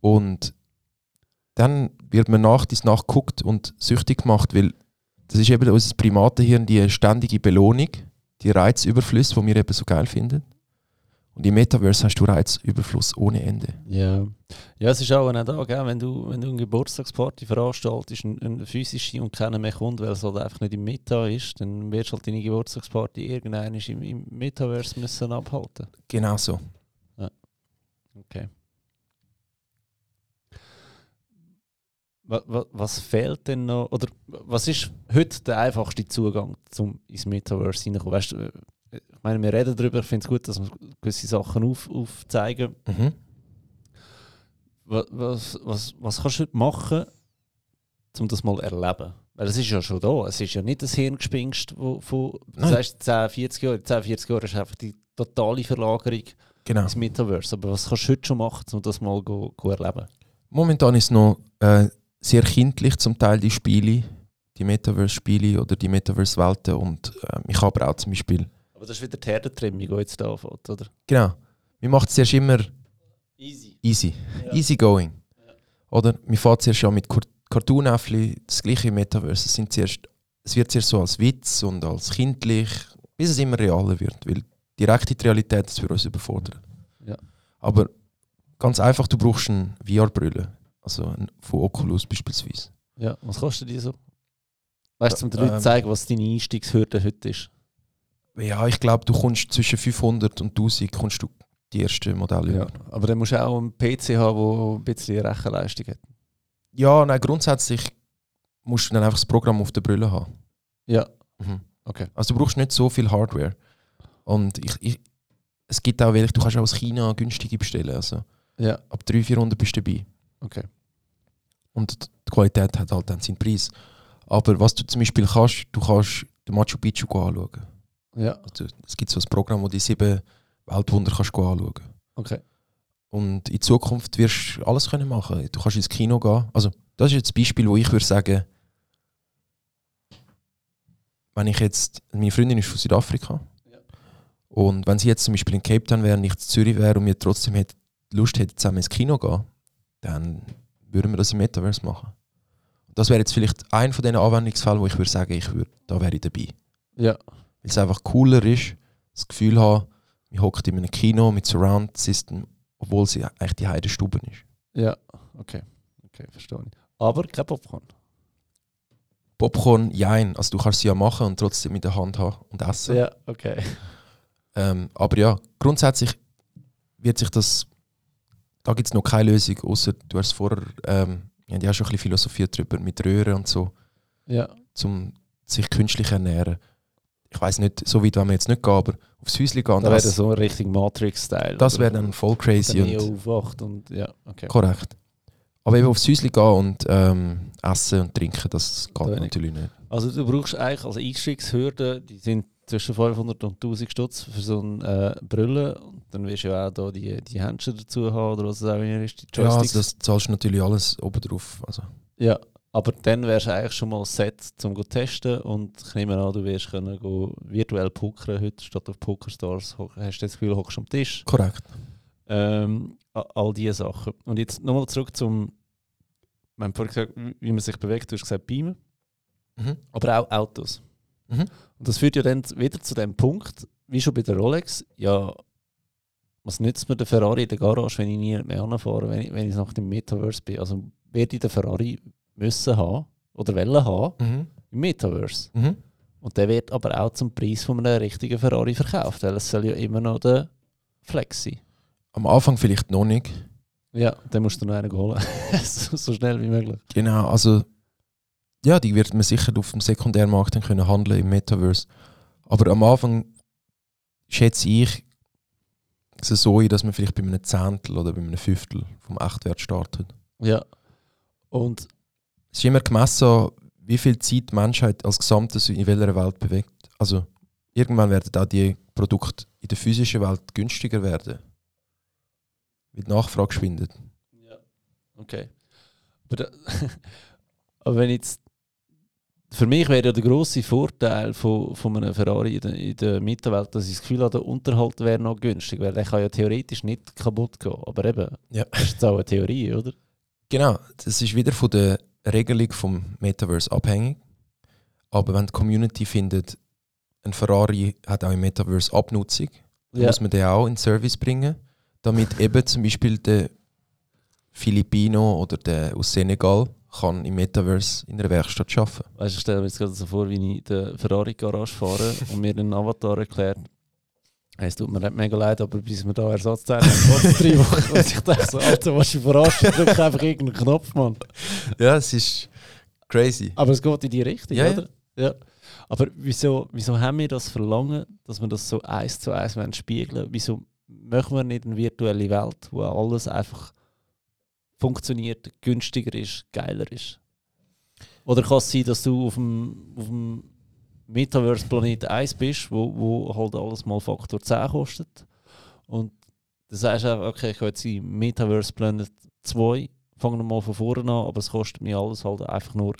Und dann wird man nach dies nachgeguckt und süchtig gemacht, weil das ist eben unser Primatenhirn, die ständige Belohnung, die Reizüberfluss, die wir eben so geil finden. Und im Metaverse hast du Reizüberfluss ohne Ende. Ja. ja, es ist auch da, gell? Wenn, du, wenn du eine Geburtstagsparty veranstaltest, eine, eine physische und keiner mehr kommt, weil es halt einfach nicht im Meta ist, dann wirst du halt deine Geburtstagsparty irgendein im, im Metaverse müssen abhalten. Genau so. Okay. Was, fehlt denn noch? Oder was ist heute der einfachste Zugang zum ins Metaverse hineinkommen? Weißt du, äh, ich meine, wir reden darüber, ich finde es gut, dass wir gewisse Sachen auf, aufzeigen. Mhm. Was, was, was, was kannst du heute machen, um das mal zu erleben? Weil es ist ja schon da. Es ist ja nicht das Hirngespinst, wo von du Nein. sagst 10, 40 Jahre. 10, 40 Jahre ist einfach die totale Verlagerung Genau. ins Metaverse. Aber was kannst du heute schon machen, um das mal go, go erleben? Momentan ist es noch äh, sehr kindlich zum Teil die Spiele, die Metaverse-Spiele oder die Metaverse-Welten. Und äh, ich habe aber auch zum Beispiel, Aber das ist wieder die Herdentrimmung, die jetzt da anfängt, oder? genau, mir macht es zuerst immer Easy. easy, Ja. easy going. Oder mir fährt zuerst an mit Cart- Cartoon-Äffli, das gleiche im Metaverse. Es, sind zuerst, es wird zuerst so als Witz und als kindlich, bis es immer realer wird. Weil direkt in die Realität das für uns überfordern. Ja. Aber ganz einfach, du brauchst eine VR-Brille. Also von Oculus beispielsweise. Ja, was kostet die so? Weißt du, um den Ähm, Leuten zu zeigen, was deine Einstiegshürde heute ist? Ja, ich glaube, du kommst zwischen 500 und 1000 kommst du die ersten Modelle Ja. Aber dann musst du auch einen PC haben, der ein bisschen Rechenleistung hat. Ja, nein, grundsätzlich musst du dann einfach das Programm auf der Brille haben. Ja. Mhm. Okay. Also du brauchst nicht so viel Hardware. Und ich, ich, es gibt auch welche, du kannst auch aus China günstige bestellen. Also Ja, ab 300, 400 bist du dabei. okay. Und die Qualität hat halt dann seinen Preis. Aber was du zum Beispiel kannst, du kannst den Machu Picchu anschauen. Ja, Also, es gibt so ein Programm, wo die sieben Weltwunder kannst anschauen okay. Und in Zukunft wirst du alles können machen. Du kannst ins Kino gehen. Also, das ist jetzt das Beispiel, wo ich würde sagen, wenn ich jetzt, meine Freundin ist von Südafrika. Und wenn sie jetzt zum Beispiel in Cape Town wäre und ich in Zürich wäre und wir trotzdem hätte, Lust hätte, zusammen ins Kino zu gehen, dann würden wir das im Metaverse machen. Das wäre jetzt vielleicht ein von diesen Anwendungsfällen, wo ich würde sagen, ich würde, da wäre ich dabei. Ja, Weil es einfach cooler ist, das Gefühl haben, wir hocken in einem Kino mit Surround System, obwohl es eigentlich die Heidenstube ist. ja, okay. Okay, verstehe ich. Aber kein Popcorn. Popcorn, jein. Also du kannst sie ja machen und trotzdem in der Hand haben und essen. Ja, okay. Ähm, aber ja, grundsätzlich wird sich das, da gibt es noch keine Lösung, außer du hast vorher, ähm, ja, die haben schon ein bisschen philosophiert darüber, mit Röhren und so, Ja, um sich künstlich ernähren. Ich weiß nicht, so weit wollen wir jetzt nicht gehen, aber aufs Häuschen gehen und da wäre das so richtig Matrix-Style. das wäre dann voll crazy. Und, aufwacht und ja, okay. Korrekt. Aber eben aufs Häuschen gehen und ähm, essen und trinken, das geht Da natürlich nicht. Also du brauchst eigentlich als Einstiegshürde, die sind zwischen 500 und 1000 Stutz für so eine äh, Brille. Und dann wirst du ja auch da die, die Händchen dazu haben oder was es auch immer ist, die Ja, also das zahlst du natürlich alles oben drauf. Also, Ja, aber dann wärst du eigentlich schon mal set zum go testen und ich nehme an, du wirst können go virtuell pokern heute statt auf Pokerstars. Hast du das Gefühl, hockst du am Tisch, korrekt. Ähm, all diese Sachen. Und jetzt nochmal zurück zum, wir haben vorhin gesagt, wie man sich bewegt, du hast gesagt Beamen, Mhm. aber auch Autos. Mhm. Und das führt ja dann wieder zu dem Punkt, wie schon bei der Rolex, ja, was nützt mir der Ferrari in der Garage, wenn ich nie mehr anfahre, wenn ich, wenn ich nach dem Metaverse bin? Also werde ich den Ferrari müssen haben oder wollen haben Mhm. im Metaverse. Mhm. Und der wird aber auch zum Preis von einem richtigen Ferrari verkauft, weil es soll ja immer noch der Flex sein. Am Anfang vielleicht noch nicht. Ja, dann musst du noch einen holen. so, so schnell wie möglich. Genau, also ja, die wird man sicher auf dem Sekundärmarkt dann können handeln im Metaverse. Aber am Anfang schätze ich es so ein, dass man vielleicht bei einem Zehntel oder bei einem Fünftel vom Echtwert startet. Ja. Und Es ist immer gemessen, wie viel Zeit die Menschheit als Gesamtes in welcher Welt bewegt. Also irgendwann werden auch die Produkte in der physischen Welt günstiger werden. Weil die Nachfrage schwindet. Ja. Okay. Aber, aber wenn jetzt. Für mich wäre ja der grosse Vorteil von, von einem Ferrari in der, in der Mittelwelt, dass ich das Gefühl habe, der Unterhalt wäre noch günstig, weil der kann ja theoretisch nicht kaputt gehen. Aber eben, Ja. das ist auch eine Theorie, oder? Genau, das ist wieder von der Regelung vom Metaverse abhängig. Aber wenn die Community findet, ein Ferrari hat auch im Metaverse Abnutzung, dann Ja. muss man den auch in den Service bringen, damit eben zum Beispiel der Filipino oder der aus Senegal kann im Metaverse in der Werkstatt arbeiten. Weißt du, ich stelle mir jetzt gerade so vor, wie ich in der Ferrari-Garage fahre und mir einen Avatar erklärt, hey, es tut mir nicht mega leid, aber bis wir da Ersatzteile haben, es drei Wochen. Und ich denke so, Alter, was du verarschen, drück einfach irgendeinen Knopf, Mann. Ja, es ist crazy. Aber es geht in die Richtung, Ja, oder? Ja. Aber wieso, wieso haben wir das Verlangen, dass wir das so eins zu eins spiegeln Wieso machen wir nicht eine virtuelle Welt, wo alles einfach funktioniert, günstiger ist, geiler ist? Oder kann es sein, dass du auf dem, auf dem Metaverse-Planet 1 bist, wo, wo halt alles mal Faktor 10 kostet? Und du sagst einfach, okay, ich will jetzt in Metaverse Planet 2, fangen wir mal von vorne an, aber es kostet mir alles halt einfach nur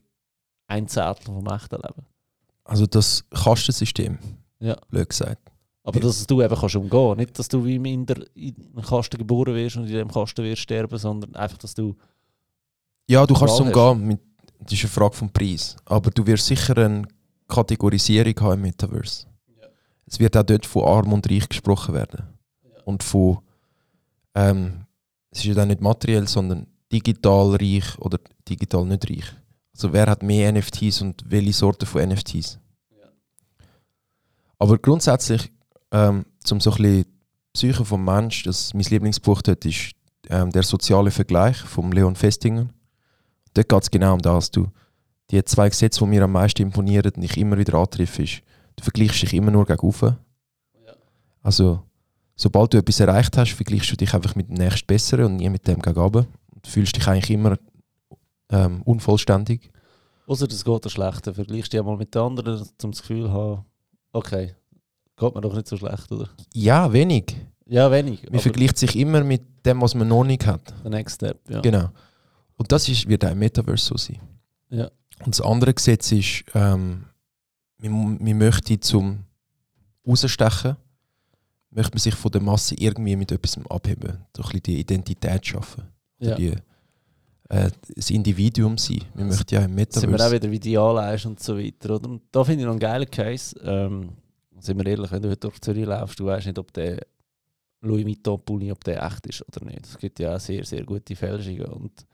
ein Zehntel vom echten Leben. Also das Kastensystem, Ja. blöd gesagt. Aber dass du eben kannst umgehen nicht, dass du wie in, der, in einem Kasten geboren wirst und in dem Kasten wirst sterben, sondern einfach, dass du Ja, du kannst es umgehen, mit, das ist eine Frage vom Preis. Aber du wirst sicher eine Kategorisierung haben im Metaverse. Ja. Es wird auch dort von arm und reich gesprochen werden. Ja. Und von, ähm, es ist ja dann nicht materiell, sondern digital reich oder digital nicht reich. Also wer hat mehr NFTs und welche Sorte von NFTs? Ja. Aber grundsätzlich, ähm, zum so ein bisschen die Psyche vom Mensch, das mein Lieblingsbuch dort ist ähm, der soziale Vergleich von Leon Festinger. Dort geht es genau um das. Du, die zwei Gesetze, die mir am meisten imponieren und ich immer wieder antreffe, ist, du vergleichst dich immer nur gegen oben. Also, sobald du etwas erreicht hast, vergleichst du dich einfach mit dem nächsten Besseren und nie mit dem gegen oben. Du fühlst dich eigentlich immer ähm, unvollständig. Außer das geht dir schlecht, dann vergleichst dich mal mit den anderen, um das Gefühl zu haben, okay, geht mir doch nicht so schlecht, oder? Ja, wenig. Ja, wenig. Man vergleicht sich immer mit dem, was man noch nicht hat. der Next Step, ja. Genau. Und das ist, wird auch im Metaverse so sein. Ja. Und das andere Gesetz ist, ähm, man, man möchte zum Rausstechen, möchte man sich von der Masse irgendwie mit etwas abheben. So ein bisschen die Identität schaffen. Oder ja. die, äh, das Individuum sein. Man Das- möchte ja im sind wir auch Metaverse... wieder, wie die anleihst und so weiter. Oder? Und da finde ich noch einen geilen Case. Ähm, sind wir ehrlich, wenn du heute durch Zürich laufst, du weißt nicht, ob der Louis Vuitton Pulli, ob der echt ist oder nicht. Es gibt ja auch sehr, sehr gute Fälschungen. Und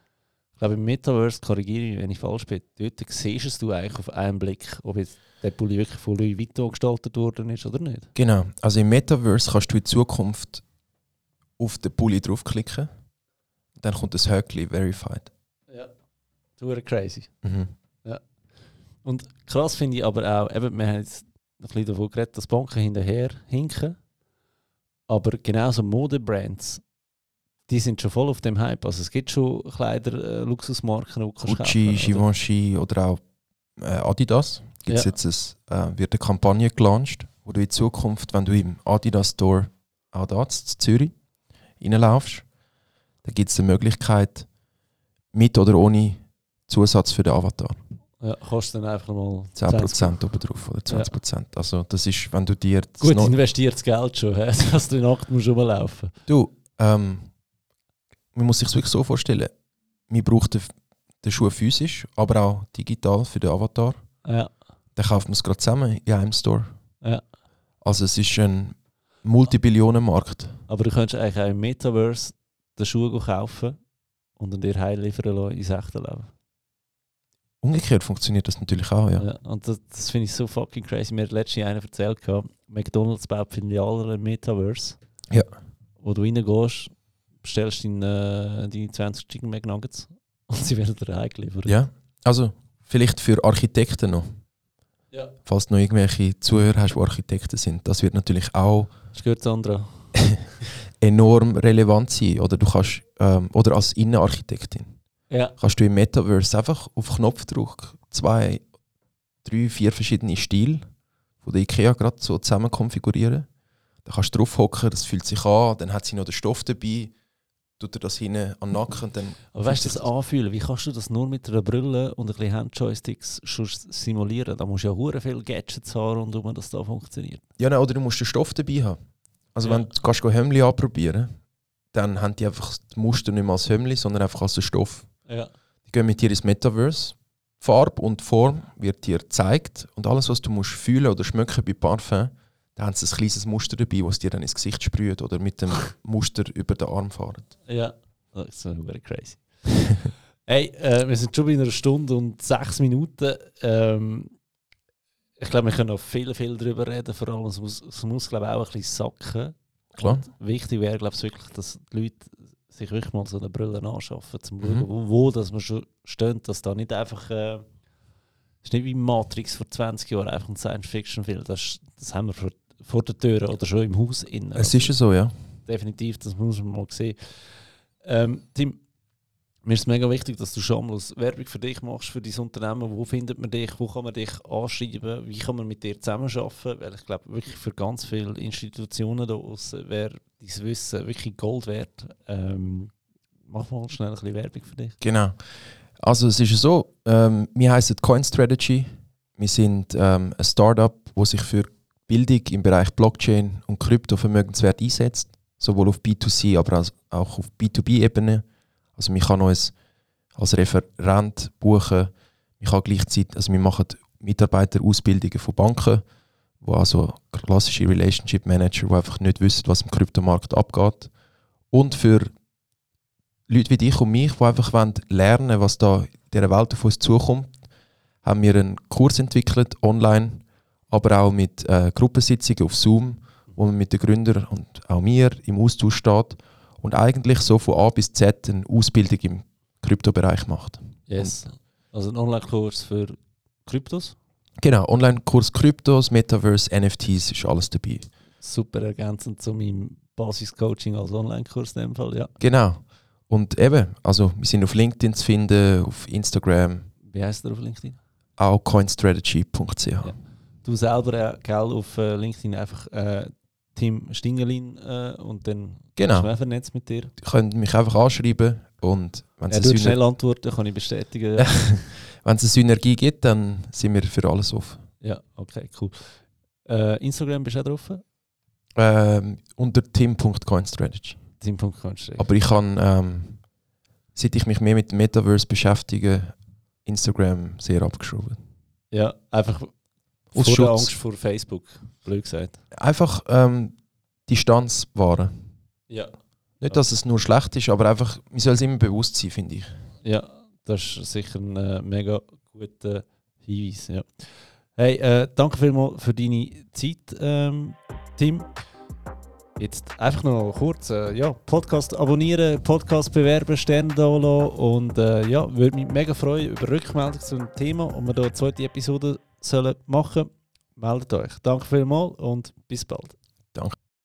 ich glaube, im Metaverse, korrigiere mich, wenn ich falsch bin, dort siehst es du eigentlich auf einen Blick, ob jetzt der Pulli wirklich von Louis Vuitton gestaltet worden ist oder nicht. Genau. Also im Metaverse kannst du in Zukunft auf den Pulli draufklicken. Dann kommt das Höckli Verified. Ja. Du crazy. Mhm. Und krass finde ich aber auch, eben, wir haben jetzt bisschen davon geredet, dass Banken hinterher hinken. Aber genauso Modebrands, die sind schon voll auf dem Hype. Also es gibt schon Kleider, äh, Luxusmarken, die Gucci, kaufen, oder? Givenchy oder auch äh, Adidas. Gibt's Ja. jetzt ein, äh, wird eine Kampagne gelauncht, wo du in Zukunft, wenn du im Adidas Store auch da in Zürich reinlaufst, dann gibt es die Möglichkeit, mit oder ohne Zusatz für den Avatar. Ja, kostet dann einfach mal 10% oben drauf oder 20%. Also das ist, wenn du dir Gut noch- investiertes Geld schon, hä? dass du nackt musst rumlaufen. Du, ähm, man muss sich es wirklich so vorstellen, man braucht den, den Schuh physisch, aber auch digital für den Avatar. Ja. Dann kauft man es gerade zusammen in einem Store. Ja. Also es ist ein Multibillionenmarkt. Aber du könntest eigentlich auch im Metaverse den Schuh kaufen und dann dir heim liefern lassen ins echte Leben. Umgekehrt funktioniert das natürlich auch, ja. Ja, und das, das finde ich so fucking crazy. Mir hat letztens einer erzählt, gehabt, McDonalds baut Filialen im Metaverse. Ja. Wo du reingehst, bestellst deine, deine 20 Chicken McNuggets und sie werden dir heimgeliefert. Ja, also vielleicht für Architekten noch. Ja. Falls du noch irgendwelche Zuhörer hast, die Architekten sind. Das wird natürlich auch Das gehört Sandra. enorm relevant sein. Oder du kannst, ähm, oder als Innenarchitektin, Ja. kannst du im Metaverse einfach auf Knopfdruck zwei, drei, vier verschiedene Stile von der IKEA gerade so zusammen konfigurieren. Da kannst du drauf hocken, das fühlt sich an, dann hat sie noch den Stoff dabei, tut er das hinten an den Nacken und dann Aber weißt du, das sich anfühlen, wie kannst du das nur mit einer Brille und ein bisschen Handjoysticks schon simulieren? Da musst du ja hure viele Gadgets haben, rund um das da funktioniert. Ja, nein, oder du musst den Stoff dabei haben. Also Ja. wenn du gehst Hemli anprobieren, dann haben die einfach das Muster nicht mehr als Hemli, sondern einfach als den Stoff. Ja. Die gehen mit dir ins Metaverse. Farbe und Form wird dir gezeigt und alles, was du musst fühlen oder schmecken bei Parfum, da haben sie ein kleines Muster dabei, was dir dann ins Gesicht sprüht oder mit dem Muster über den Arm fahren. Ja, das ist super crazy. hey, äh, wir sind schon bei einer Stunde und sechs Minuten. Ähm, ich glaube, wir können noch viel, viel darüber reden. Vor allem, es muss, es muss glaube ich, auch ein bisschen sacken. Klar. Und wichtig wäre, glaube ich, wirklich, dass die Leute sich wirklich mal so eine Brille anschaffen, zum Mhm. schauen, wo, wo dass man schon steht, dass da nicht einfach. Äh, es ist nicht wie Matrix vor 20 Jahren, einfach ein Science-Fiction-Film. Das, das haben wir vor, vor der Tür oder schon im Haus innen. Es ist ja so, ja. definitiv, das muss man mal sehen. Ähm, Tim, mir ist mega wichtig, dass du schamlos Werbung für dich machst, für dein Unternehmen. Wo findet man dich? Wo kann man dich anschreiben? Wie kann man mit dir zusammenarbeiten? Weil ich glaube, wirklich für ganz viele Institutionen da draussen wäre dein Wissen wirklich Gold wert. Ähm, mach mal schnell ein bisschen Werbung für dich. Genau. Also es ist so, ähm, wir heißen Coin Strategy. Wir sind ähm, ein Startup, das sich für Bildung im Bereich Blockchain und Kryptovermögenswert einsetzt, sowohl auf B2C, aber auch auf B2B-Ebene. Also man kann uns als Referent buchen. Wir kann gleichzeitig, also wir machen Mitarbeiterausbildungen von Banken, wo also klassische Relationship Manager, die einfach nicht wissen, was im Kryptomarkt abgeht. Und für Leute wie dich und mich, die einfach wollen lernen was da in dieser Welt auf uns zukommt, haben wir einen Kurs entwickelt, online, aber auch mit äh, Gruppensitzungen auf Zoom, wo man mit den Gründern und auch mir im Austausch steht und eigentlich so von A bis Z eine Ausbildung im Kryptobereich macht. Yes. Also ein Online-Kurs für Kryptos. Genau, Online-Kurs Kryptos, Metaverse, NFTs, ist alles dabei. Super ergänzend zu meinem Basis-Coaching als Online-Kurs in dem Fall, ja. Genau. Und eben, also wir sind auf LinkedIn zu finden, auf Instagram, Wie heißt der auf LinkedIn? auch coinstrategy.ch. Ja. Du selber, äh, gell, auf äh, LinkedIn einfach äh, Tim Stingelin äh, und dann Genau. ist man vernetzt mit dir. Ihr könnt mich einfach anschreiben und wenn es Syner schnell antworten, kann ich bestätigen. Ja. wenn es eine Synergie gibt, dann sind wir für alles offen. ja, okay, cool. Äh, Instagram bist du auch drauf? Ähm, unter tim.coinstrategy. Du Aber ich kann, ähm, seit ich mich mehr mit dem Metaverse beschäftige, Instagram sehr abgeschoben. Ja, einfach Aus vor der Schutz. Angst vor Facebook, blöd gesagt. Einfach ähm, Distanz wahren. Ja. Nicht, dass es nur schlecht ist, aber einfach, man soll es immer bewusst sein, finde ich. Ja, das ist sicher ein äh, mega guter Hinweis. Ja. Hey, äh, danke vielmals für deine Zeit, ähm, Tim. Jetzt einfach noch kurz, äh, ja, Podcast abonnieren, Podcast bewerben, Sterne da lassen und äh, ja, würde mich mega freuen über Rückmeldung zu dem Thema und wir da eine zweite Episode sollen machen. Meldet euch. Danke vielmals und bis bald. Danke.